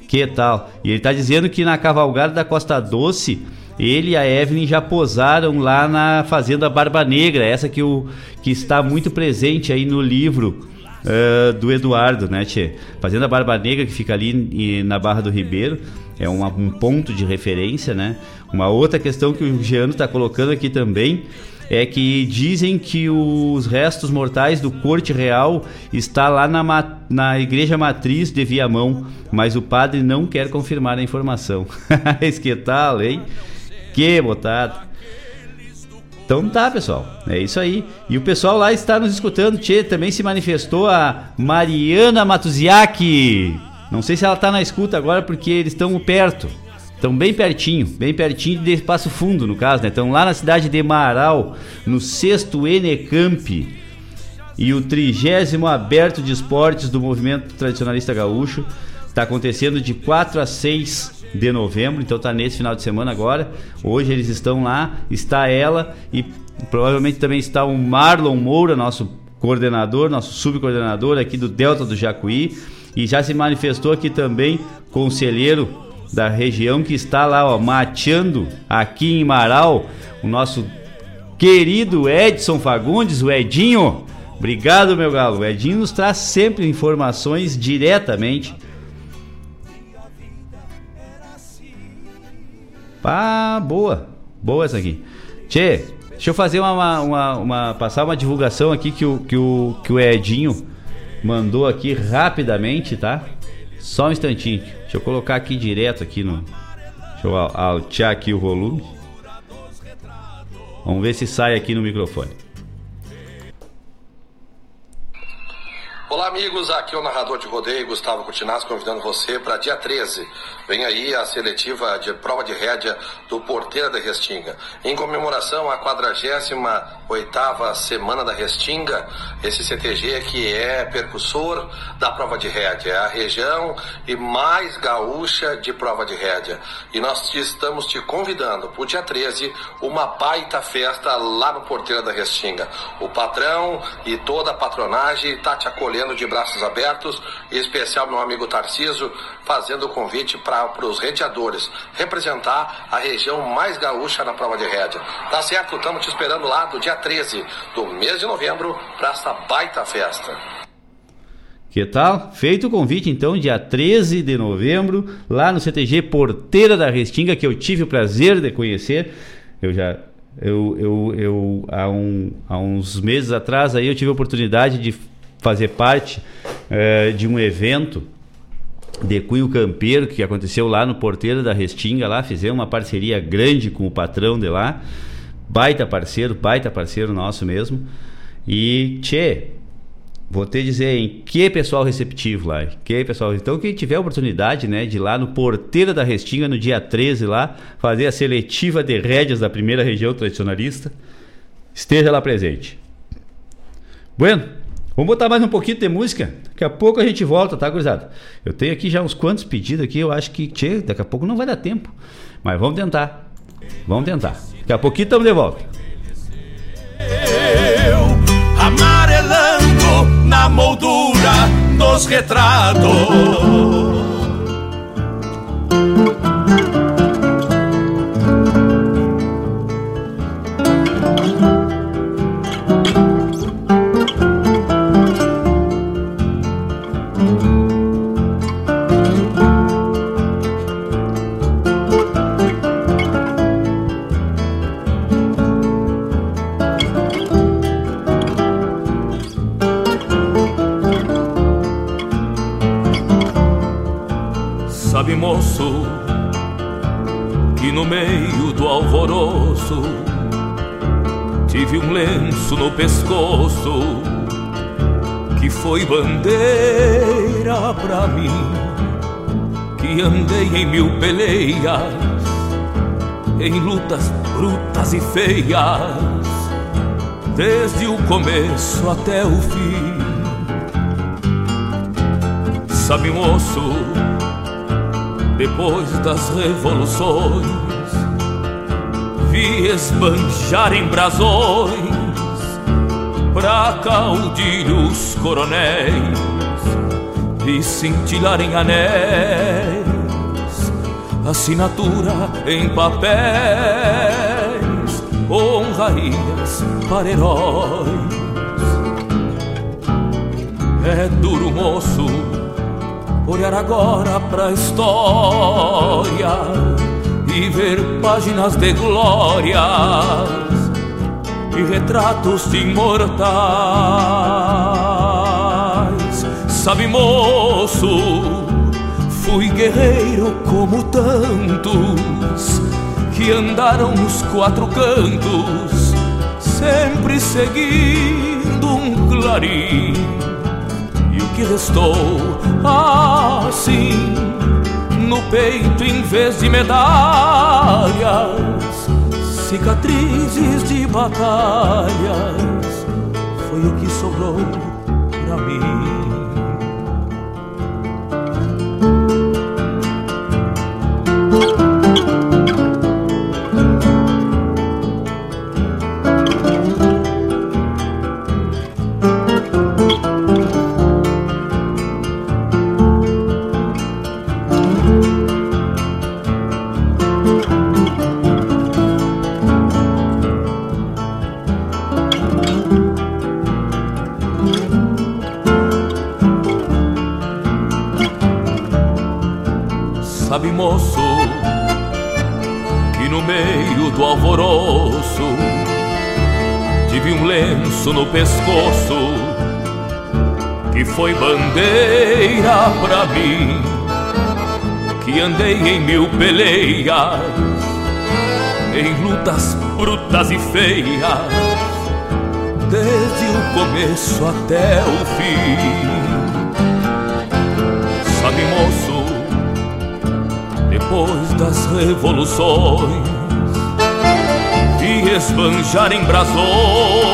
Que tal? E ele está dizendo que na cavalgada da Costa Doce ele e a Evelyn já posaram lá na Fazenda Barba Negra, essa que, o, que está muito presente aí no livro uh, do Eduardo, né, Tchê? Fazenda Barba Negra, que fica ali na Barra do Ribeiro, é uma, um ponto de referência, né? Uma outra questão que o Jeano está colocando aqui também é que dizem que os restos mortais do Corte Real está lá na, na igreja matriz de Viamão, mas o padre não quer confirmar a informação. que tal, hein? Que botado. Então tá, pessoal. É isso aí. E o pessoal lá está nos escutando. Tchê, também se manifestou a Mariana Matuziak. Não sei se ela está na escuta agora porque eles estão perto. Estão bem pertinho, bem pertinho de Passo Fundo, no caso, né? Estão lá na cidade de Marau, no sexto Enecamp. E o trigésimo aberto de esportes do movimento tradicionalista gaúcho está acontecendo de 4 a 6 de novembro, então tá nesse final de semana agora. Hoje eles estão lá, está ela e provavelmente também está o Marlon Moura, nosso coordenador, nosso subcoordenador aqui do Delta do Jacuí, e já se manifestou aqui também conselheiro da região que está lá, ó, mateando aqui em Marau, o nosso querido Edson Fagundes, o Edinho. Obrigado, meu galo. O Edinho nos traz sempre informações diretamente Ah, boa. Boa essa aqui. Tchê, deixa eu fazer uma, uma, uma, passar uma divulgação aqui que o, que o, que o Edinho mandou aqui rapidamente, tá? Só um instantinho. Deixa eu colocar aqui direto aqui no. Deixa eu altear aqui o volume. Vamos ver se sai aqui no microfone. Amigos. Aqui é o narrador de rodeio, Gustavo Coutinaz, convidando você para dia 13. Vem aí a seletiva de prova de rédea do Porteira da Restinga. Em comemoração à 48ª Semana da Restinga, esse CTG que é percussor da prova de rédea, é a região e mais gaúcha de prova de rédea. E nós te estamos te convidando para o dia 13, uma baita festa lá no Porteira da Restinga. O patrão e toda a patronagem está te acolhendo de braços abertos, em especial meu amigo Tarciso, fazendo o convite para os redeadores representar a região mais gaúcha na prova de rédea. Tá certo? Estamos te esperando lá do dia 13 do mês de novembro para essa baita festa. Que tal? Feito o convite então, dia 13 de novembro, lá no CTG Porteira da Restinga, que eu tive o prazer de conhecer. Eu já eu, eu, eu há, um, há uns meses atrás aí eu tive a oportunidade de fazer parte é, de um evento de Cunho Campeiro, que aconteceu lá no Porteiro da Restinga, lá, fizemos uma parceria grande com o patrão de lá, baita parceiro, baita parceiro nosso mesmo, e, tchê, vou te dizer, em que pessoal receptivo lá, que pessoal, então quem tiver oportunidade, né, de ir lá no Porteiro da Restinga, no dia 13 lá, fazer a seletiva de rédeas da primeira região tradicionalista, esteja lá presente. Bueno, vamos botar mais um pouquinho de música. Daqui a pouco a gente volta, tá, gurizada? Eu tenho aqui já uns quantos pedidos aqui, eu acho que, tchê, daqui a pouco não vai dar tempo. Mas vamos tentar. Vamos tentar. Daqui a pouquinho estamos de volta. Eu amarelando na moldura dos retratos. Tive um lenço no pescoço que foi bandeira pra mim. Que andei em mil peleias, em lutas brutas e feias, desde o começo até o fim. Sabe, moço, depois das revoluções, vi esbanjar em brasões pra caudilhos coronéis e cintilar em anéis, assinatura em papéis, honrarias para heróis. É duro, moço olhar agora pra história ver páginas de glórias e retratos imortais. Sabe, moço, fui guerreiro como tantos que andaram nos quatro cantos, sempre seguindo um clarim e o que restou assim no peito em vez de medalhas, cicatrizes de batalhas, foi o que sobrou pra mim. Foi bandeira pra mim, que andei em mil peleias, em lutas brutas e feias, desde o começo até o fim. Sabe, moço, depois das revoluções vi esbanjar em brasões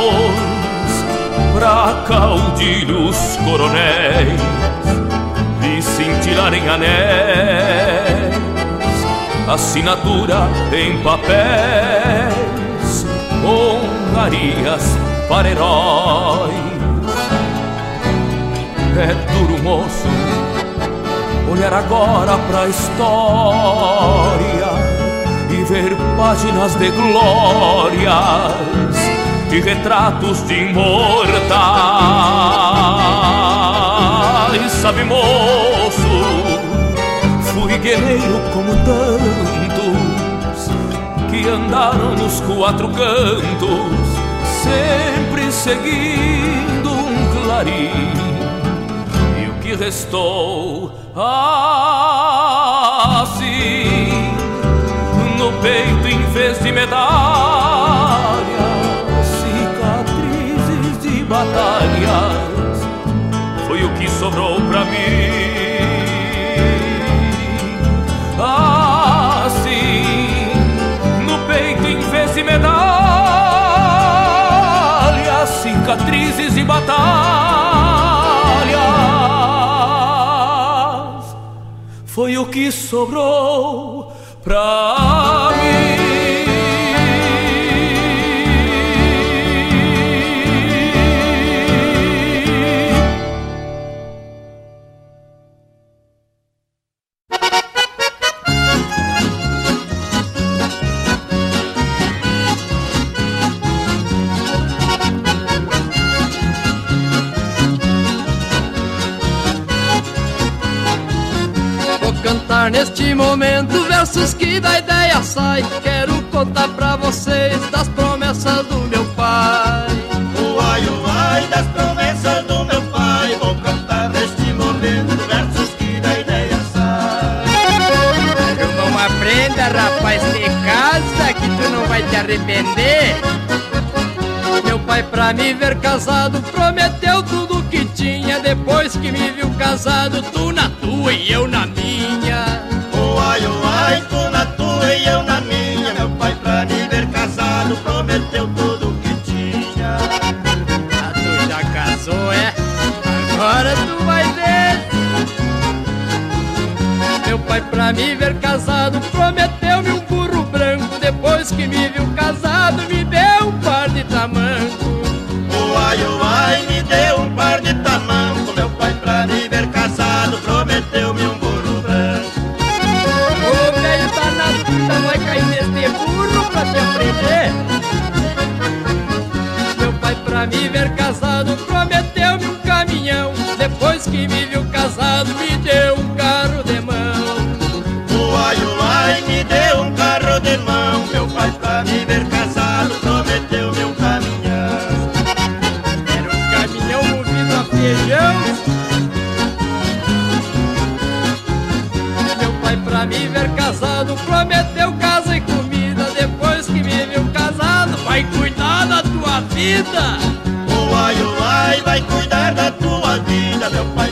pra caudilhos coronéis vi cintilar em anéis assinatura em papéis honrarias para heróis. É duro moço olhar agora pra história e ver páginas de glórias e retratos de imortais. Sabe, moço, fui guerreiro como tantos que andaram nos quatro cantos, sempre seguindo um clarim me restou assim no peito em vez de medalha, batalhas, foi o que sobrou pra mim. Assim, no peito em vez de medalhas, cicatrizes de batalhas, foi o que sobrou pra Vou que da ideia sai. Quero contar pra vocês das promessas do meu pai. Uai, uai, das promessas do meu pai Vou cantar neste momento versos que da ideia sai Não aprenda, rapaz, de casa que tu não vai te arrepender. Meu pai, pra me ver casado, prometeu tudo que tinha. Depois que me viu casado, tu na pra me ver casado, prometeu-me da tua vida. Uai, uai, vai cuidar da tua vida Meu pai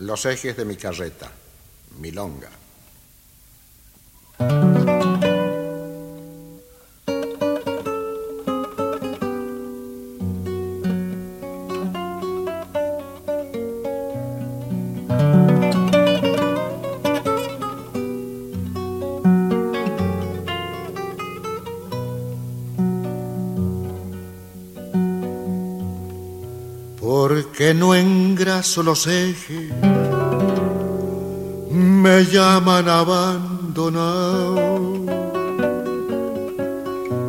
Los ejes de mi carreta, milonga. Porque no engraso los ejes, me llaman abandonado.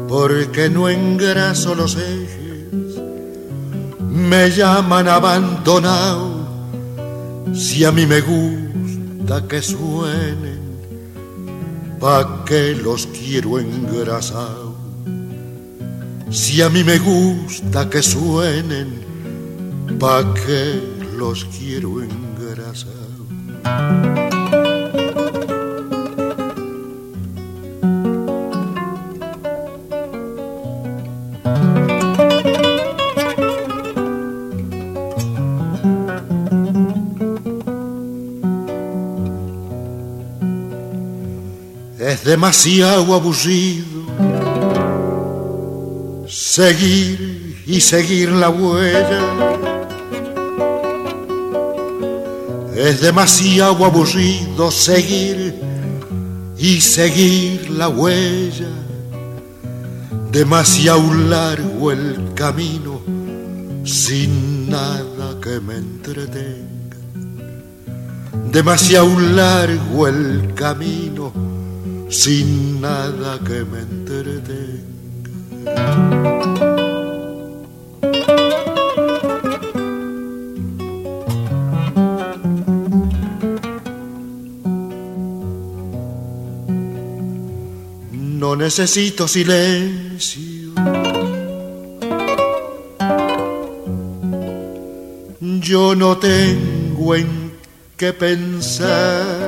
Porque no engraso los ejes, me llaman abandonado, si a mí me gusta que suenen, pa' que los quiero engrasado. Si a mí me gusta que suenen, pa' que los quiero engrasado. Demasiado aburrido seguir y seguir la huella. Es demasiado aburrido seguir y seguir la huella. Demasiado largo el camino sin nada que me entretenga. Demasiado largo el camino sin nada que me entretenga. No necesito silencio. Yo no tengo en qué pensar.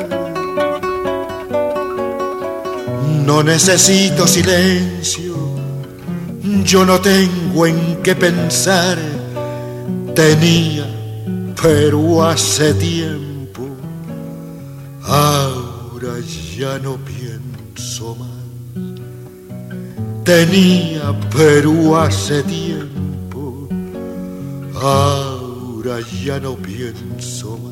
No necesito silencio. Yo no tengo en qué pensar. Tenía, pero hace tiempo. Ahora ya no pienso más. Tenía, pero hace tiempo. Ahora ya no pienso más.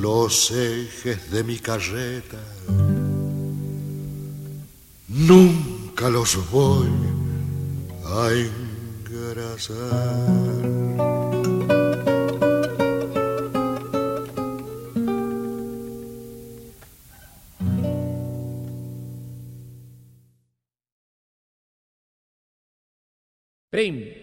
Los ejes de mi carreta nunca los voy a engrasar. Prim.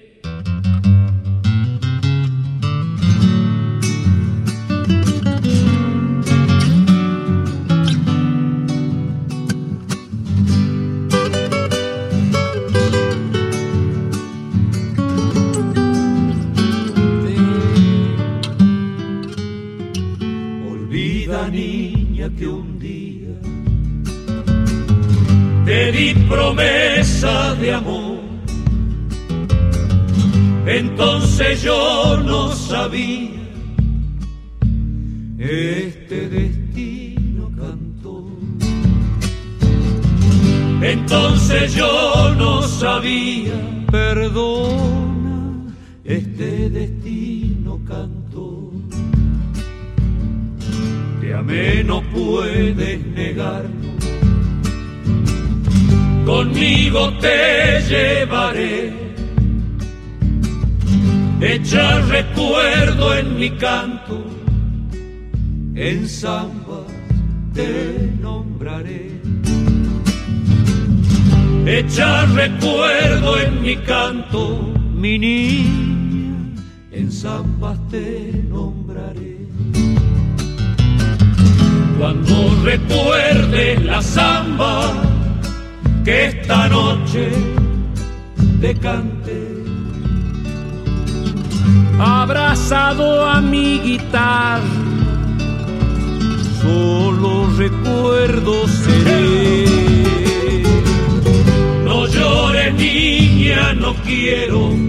No Cuando recuerdes la samba que esta noche te canté abrazado a mi guitarra, solo recuerdo seré. No llores niña, no quiero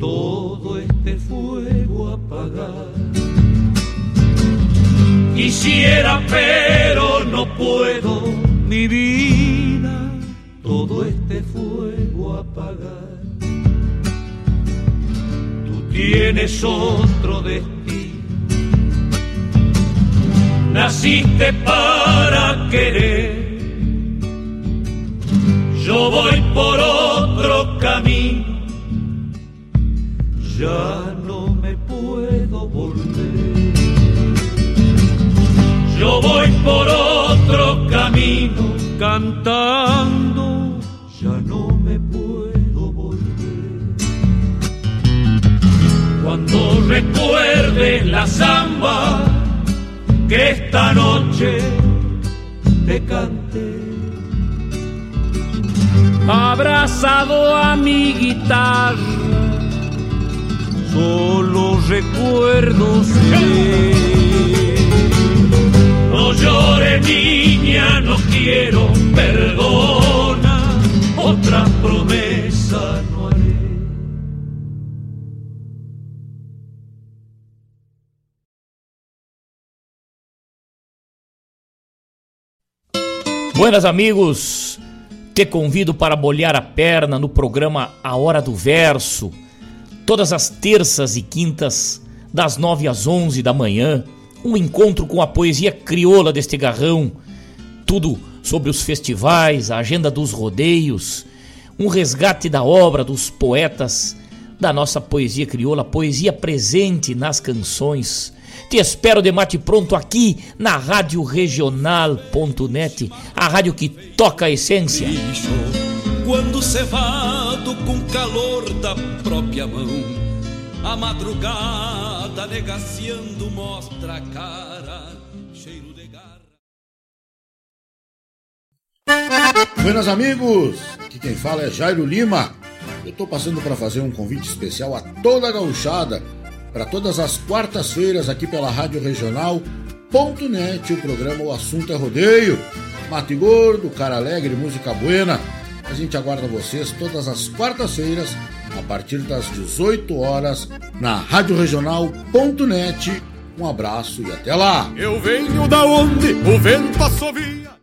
todo este fuego apagar. Quisiera, pero no puedo, mi vida, todo este fuego apagar. Tú tienes otro destino, naciste para querer. Yo voy por otro camino, ya no me puedo volver. Yo voy por otro camino cantando, ya no me puedo volver. Cuando recuerdes la samba que esta noche te canté, abrazado a mi guitarra, solo recuerdos no llore niña, no quiero perdona, otra promesa no haré. Buenas amigos, te convido para molhar a perna no programa A Hora do Verso, todas as terças e quintas, das 9 às 11 da manhã, um encontro com a poesia crioula deste garrão, tudo sobre os festivais, a agenda dos rodeios, um resgate da obra dos poetas da nossa poesia crioula, poesia presente nas canções. Te espero de mate pronto aqui na Rádio Regional.net, a rádio que toca a essência. Quando cevado com calor da própria mão, a madrugada negaciando mostra a cara, cheiro de garra. Buenas amigos, aqui quem fala é Jairo Lima. Eu tô passando para fazer um convite especial a toda a gauchada para todas as quartas-feiras aqui pela Rádio Regional.net, o programa O Assunto é Rodeio. Mate Gordo, Cara Alegre, Música Buena. A gente aguarda vocês todas as quartas-feiras, a partir das 18 horas, na Rádio Regional.net. Um abraço e até lá! Eu venho da onde o vento assovia.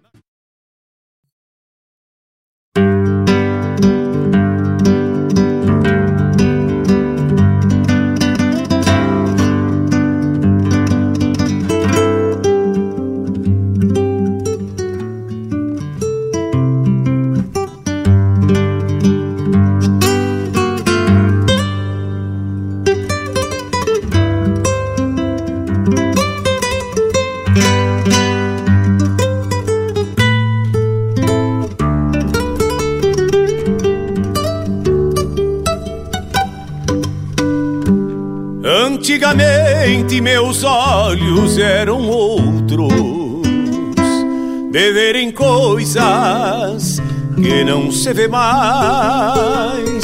Não se vê mais.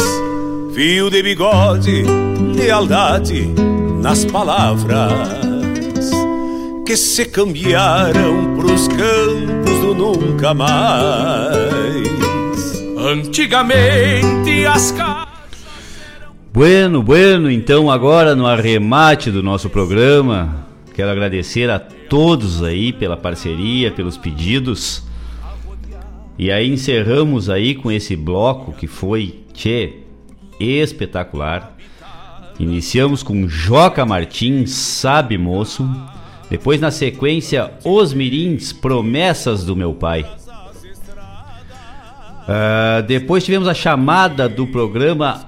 Fio de bigode, lealdade nas palavras que se cambiaram pros campos do nunca mais. Antigamente as casas Bueno, bueno, então agora no arremate do nosso programa, quero agradecer a todos aí pela parceria, pelos pedidos. E aí encerramos aí com esse bloco que foi, tchê, espetacular. Iniciamos com Joca Martins, Sabe Moço. Depois na sequência, Os Mirins, Promessas do Meu Pai. Uh, depois tivemos a chamada do programa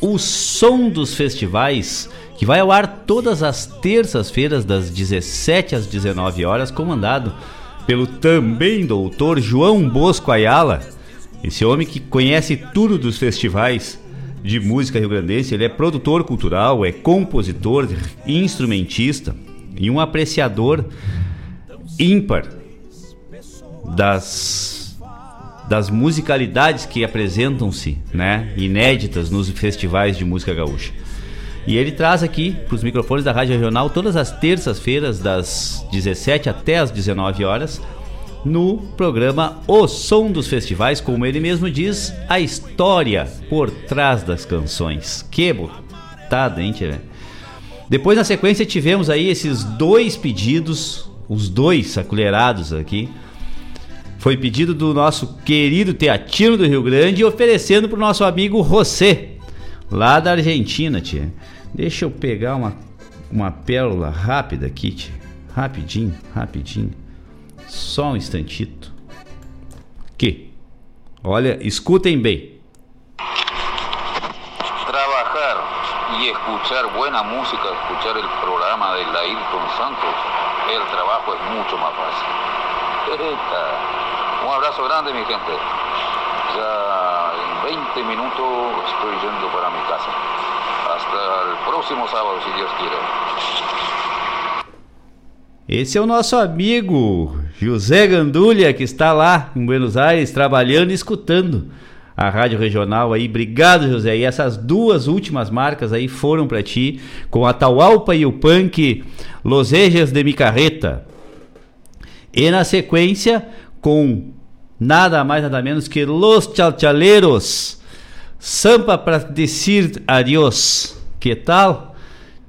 o Som dos Festivais, que vai ao ar todas as terças-feiras, das 17 às 19 horas, comandado pelo também doutor João Bosco Ayala. Esse homem que conhece tudo dos festivais de música rio-grandense, ele é produtor cultural, é compositor, instrumentista e um apreciador ímpar das das musicalidades que apresentam-se, né, inéditas nos festivais de música gaúcha. E ele traz aqui para os microfones da Rádio Regional todas as terças-feiras das 17 até as 19 horas no programa O Som dos Festivais, como ele mesmo diz, a história por trás das canções. Que botada, hein, tia? Depois, na sequência, tivemos aí esses dois pedidos, os dois acolherados aqui. Foi pedido do nosso querido Teatino do Rio Grande, oferecendo pro nosso amigo José, lá da Argentina, tia. Deixa eu pegar uma, uma pérola rápida aqui. Rapidinho, rapidinho. Só um instantito. Que? Olha, escutem bem. Trabajar y escuchar buena música, escuchar el programa de Ayrton Santos, el trabajo es mucho más fácil. Eita. Un abrazo grande, mi gente. Ya en 20 minutos estoy yendo para mi casa. El próximo sábado. Esse é o nosso amigo José Gandulha, que está lá em Buenos Aires trabalhando e escutando a Rádio Regional aí. Obrigado, José. E essas duas últimas marcas aí foram para ti, com a Taualpa e o Punk Los Ejes de Micarreta. E na sequência, com nada mais nada menos que Los Chalchaleros. Sampa para decir adiós. Que tal?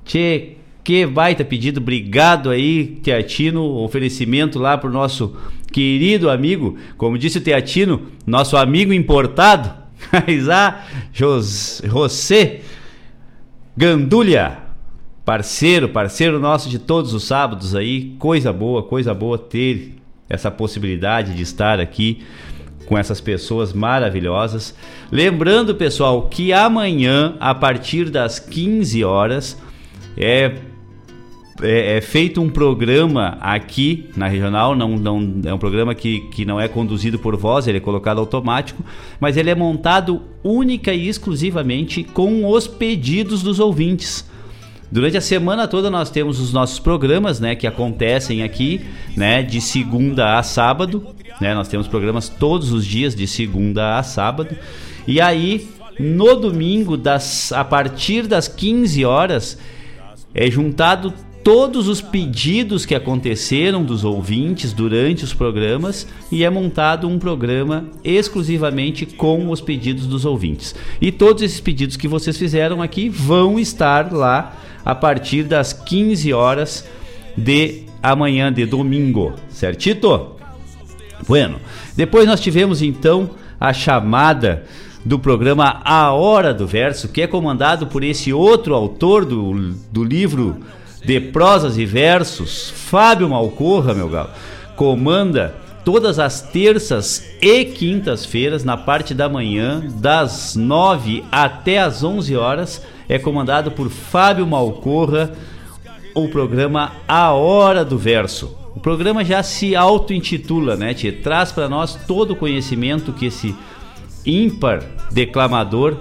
Che, que baita pedido, obrigado aí, Teatino, oferecimento lá pro nosso querido amigo, como disse o Teatino, nosso amigo importado, ah, José Gandulha, parceiro, parceiro nosso de todos os sábados aí, coisa boa, coisa boa ter essa possibilidade de estar aqui com essas pessoas maravilhosas. Lembrando, pessoal, que amanhã, a partir das 15 horas, é é, é, feito um programa aqui na regional, não, não, é um programa que, que não é conduzido por voz, ele é colocado automático, mas ele é montado única e exclusivamente com os pedidos dos ouvintes. Durante a semana toda nós temos os nossos programas, né, que acontecem aqui, né, de segunda a sábado, né? Nós temos programas todos os dias de segunda a sábado. E aí, no domingo, das a partir das 15 horas, é juntado todos os pedidos que aconteceram dos ouvintes durante os programas e é montado um programa exclusivamente com os pedidos dos ouvintes. E todos esses pedidos que vocês fizeram aqui vão estar lá a partir das 15 horas de amanhã de domingo, certito? Bueno, depois nós tivemos então a chamada do programa A Hora do Verso, que é comandado por esse outro autor do, do livro de prosas e versos, Fábio Malcorra, meu galo, comanda todas as terças e quintas-feiras, na parte da manhã, das 9 até as 11 horas, é comandado por Fábio Malcorra, o programa A Hora do Verso. O programa já se auto-intitula, né, tia? Traz para nós todo o conhecimento que esse ímpar declamador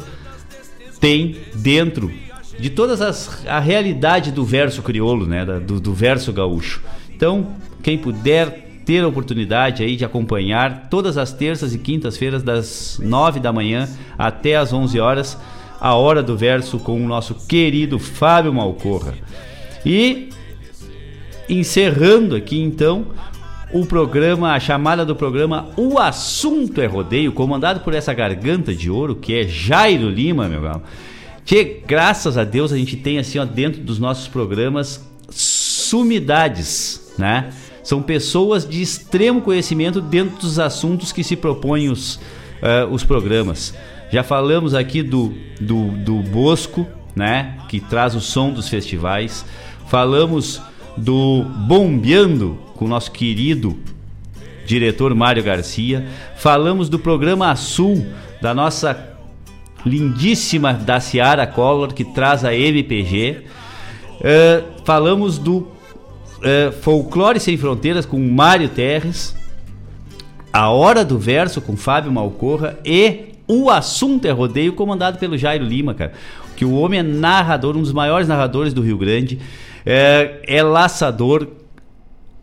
tem dentro de todas as a realidade do verso crioulo, né, do, do verso gaúcho. Então, quem puder ter a oportunidade aí de acompanhar todas as terças e quintas-feiras das 9 da manhã até as 11 horas, a hora do verso com o nosso querido Fábio Malcorra. E encerrando aqui então o programa, a chamada do programa O Assunto é Rodeio, comandado por essa garganta de ouro que é Jairo Lima, meu galo que graças a Deus a gente tem assim, ó, dentro dos nossos programas sumidades, né? São pessoas de extremo conhecimento dentro dos assuntos que se propõem os, uh, os programas. Já falamos aqui do, do, do Bosco, né? Que traz o som dos festivais. Falamos do Bombeando com o nosso querido diretor Mário Garcia. Falamos do programa Sul da nossa lindíssima da Ciara Collor, que traz a MPG. Uh, eh, falamos do uh, Folclore Sem Fronteiras com Mário Terres. A Hora do Verso com Fábio Malcorra e O Assunto é Rodeio, comandado pelo Jairo Lima, cara. Que o homem é narrador, um dos maiores narradores do Rio Grande. É, é laçador,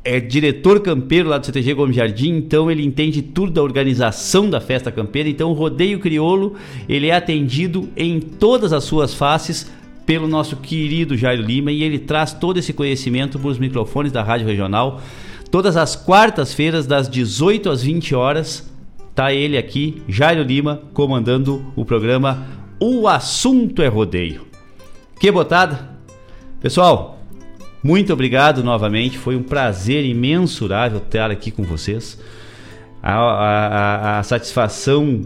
é diretor campeiro lá do CTG Gomes Jardim, então ele entende tudo da organização da festa campeira. Então o rodeio crioulo ele é atendido em todas as suas faces pelo nosso querido Jairo Lima e ele traz todo esse conhecimento para os microfones da Rádio Regional. Todas as quartas-feiras, das 18 às 20 horas, tá ele aqui, Jairo Lima, comandando o programa O Assunto é Rodeio. Que botada! Pessoal, muito obrigado novamente. Foi um prazer imensurável estar aqui com vocês. A, a- a- a satisfação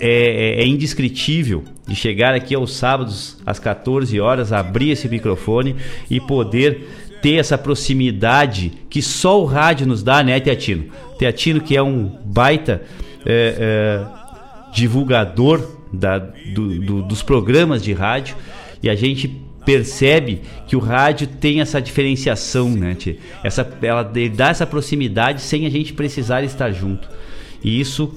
é, é- é indescritível de chegar aqui aos sábados às 14 horas, abrir esse microfone e poder ter essa proximidade que só o rádio nos dá, né, Teatino? Teatino que é um baita é, é, divulgador da- do- do- dos programas de rádio e a gente percebe que o rádio tem essa diferenciação, né? Essa, ela dá essa proximidade sem a gente precisar estar junto. E isso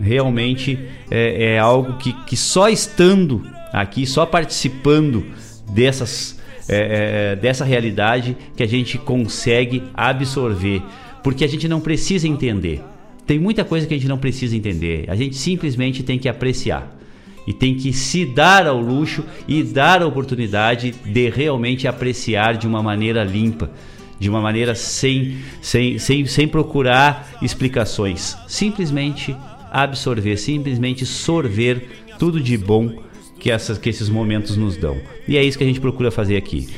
realmente é, é algo que, que só estando aqui, só participando dessas, é, é, dessa realidade que a gente consegue absorver. Porque a gente não precisa entender. Tem muita coisa que a gente não precisa entender. A gente simplesmente tem que apreciar. E tem que se dar ao luxo e dar a oportunidade de realmente apreciar de uma maneira limpa, de uma maneira sem, sem, sem, sem procurar explicações. Simplesmente absorver, simplesmente sorver tudo de bom que, essas, que esses momentos nos dão. E é isso que a gente procura fazer aqui.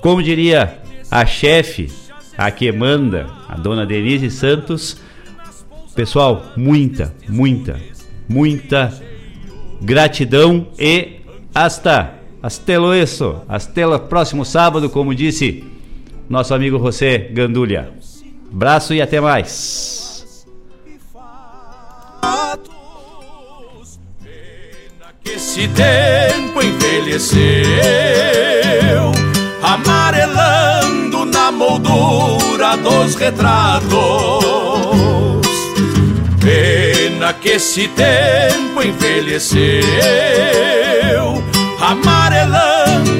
Como diria a chefe, a que manda, a dona Denise Santos, pessoal, muita, muita, muita gratidão e hasta, hasta luego, hasta próximo sábado, como disse nosso amigo José Gandulha. Abraço e até mais. Esse tempo envelheceu, amarelando na moldura dos retratos. Pena que esse tempo envelheceu, amarelando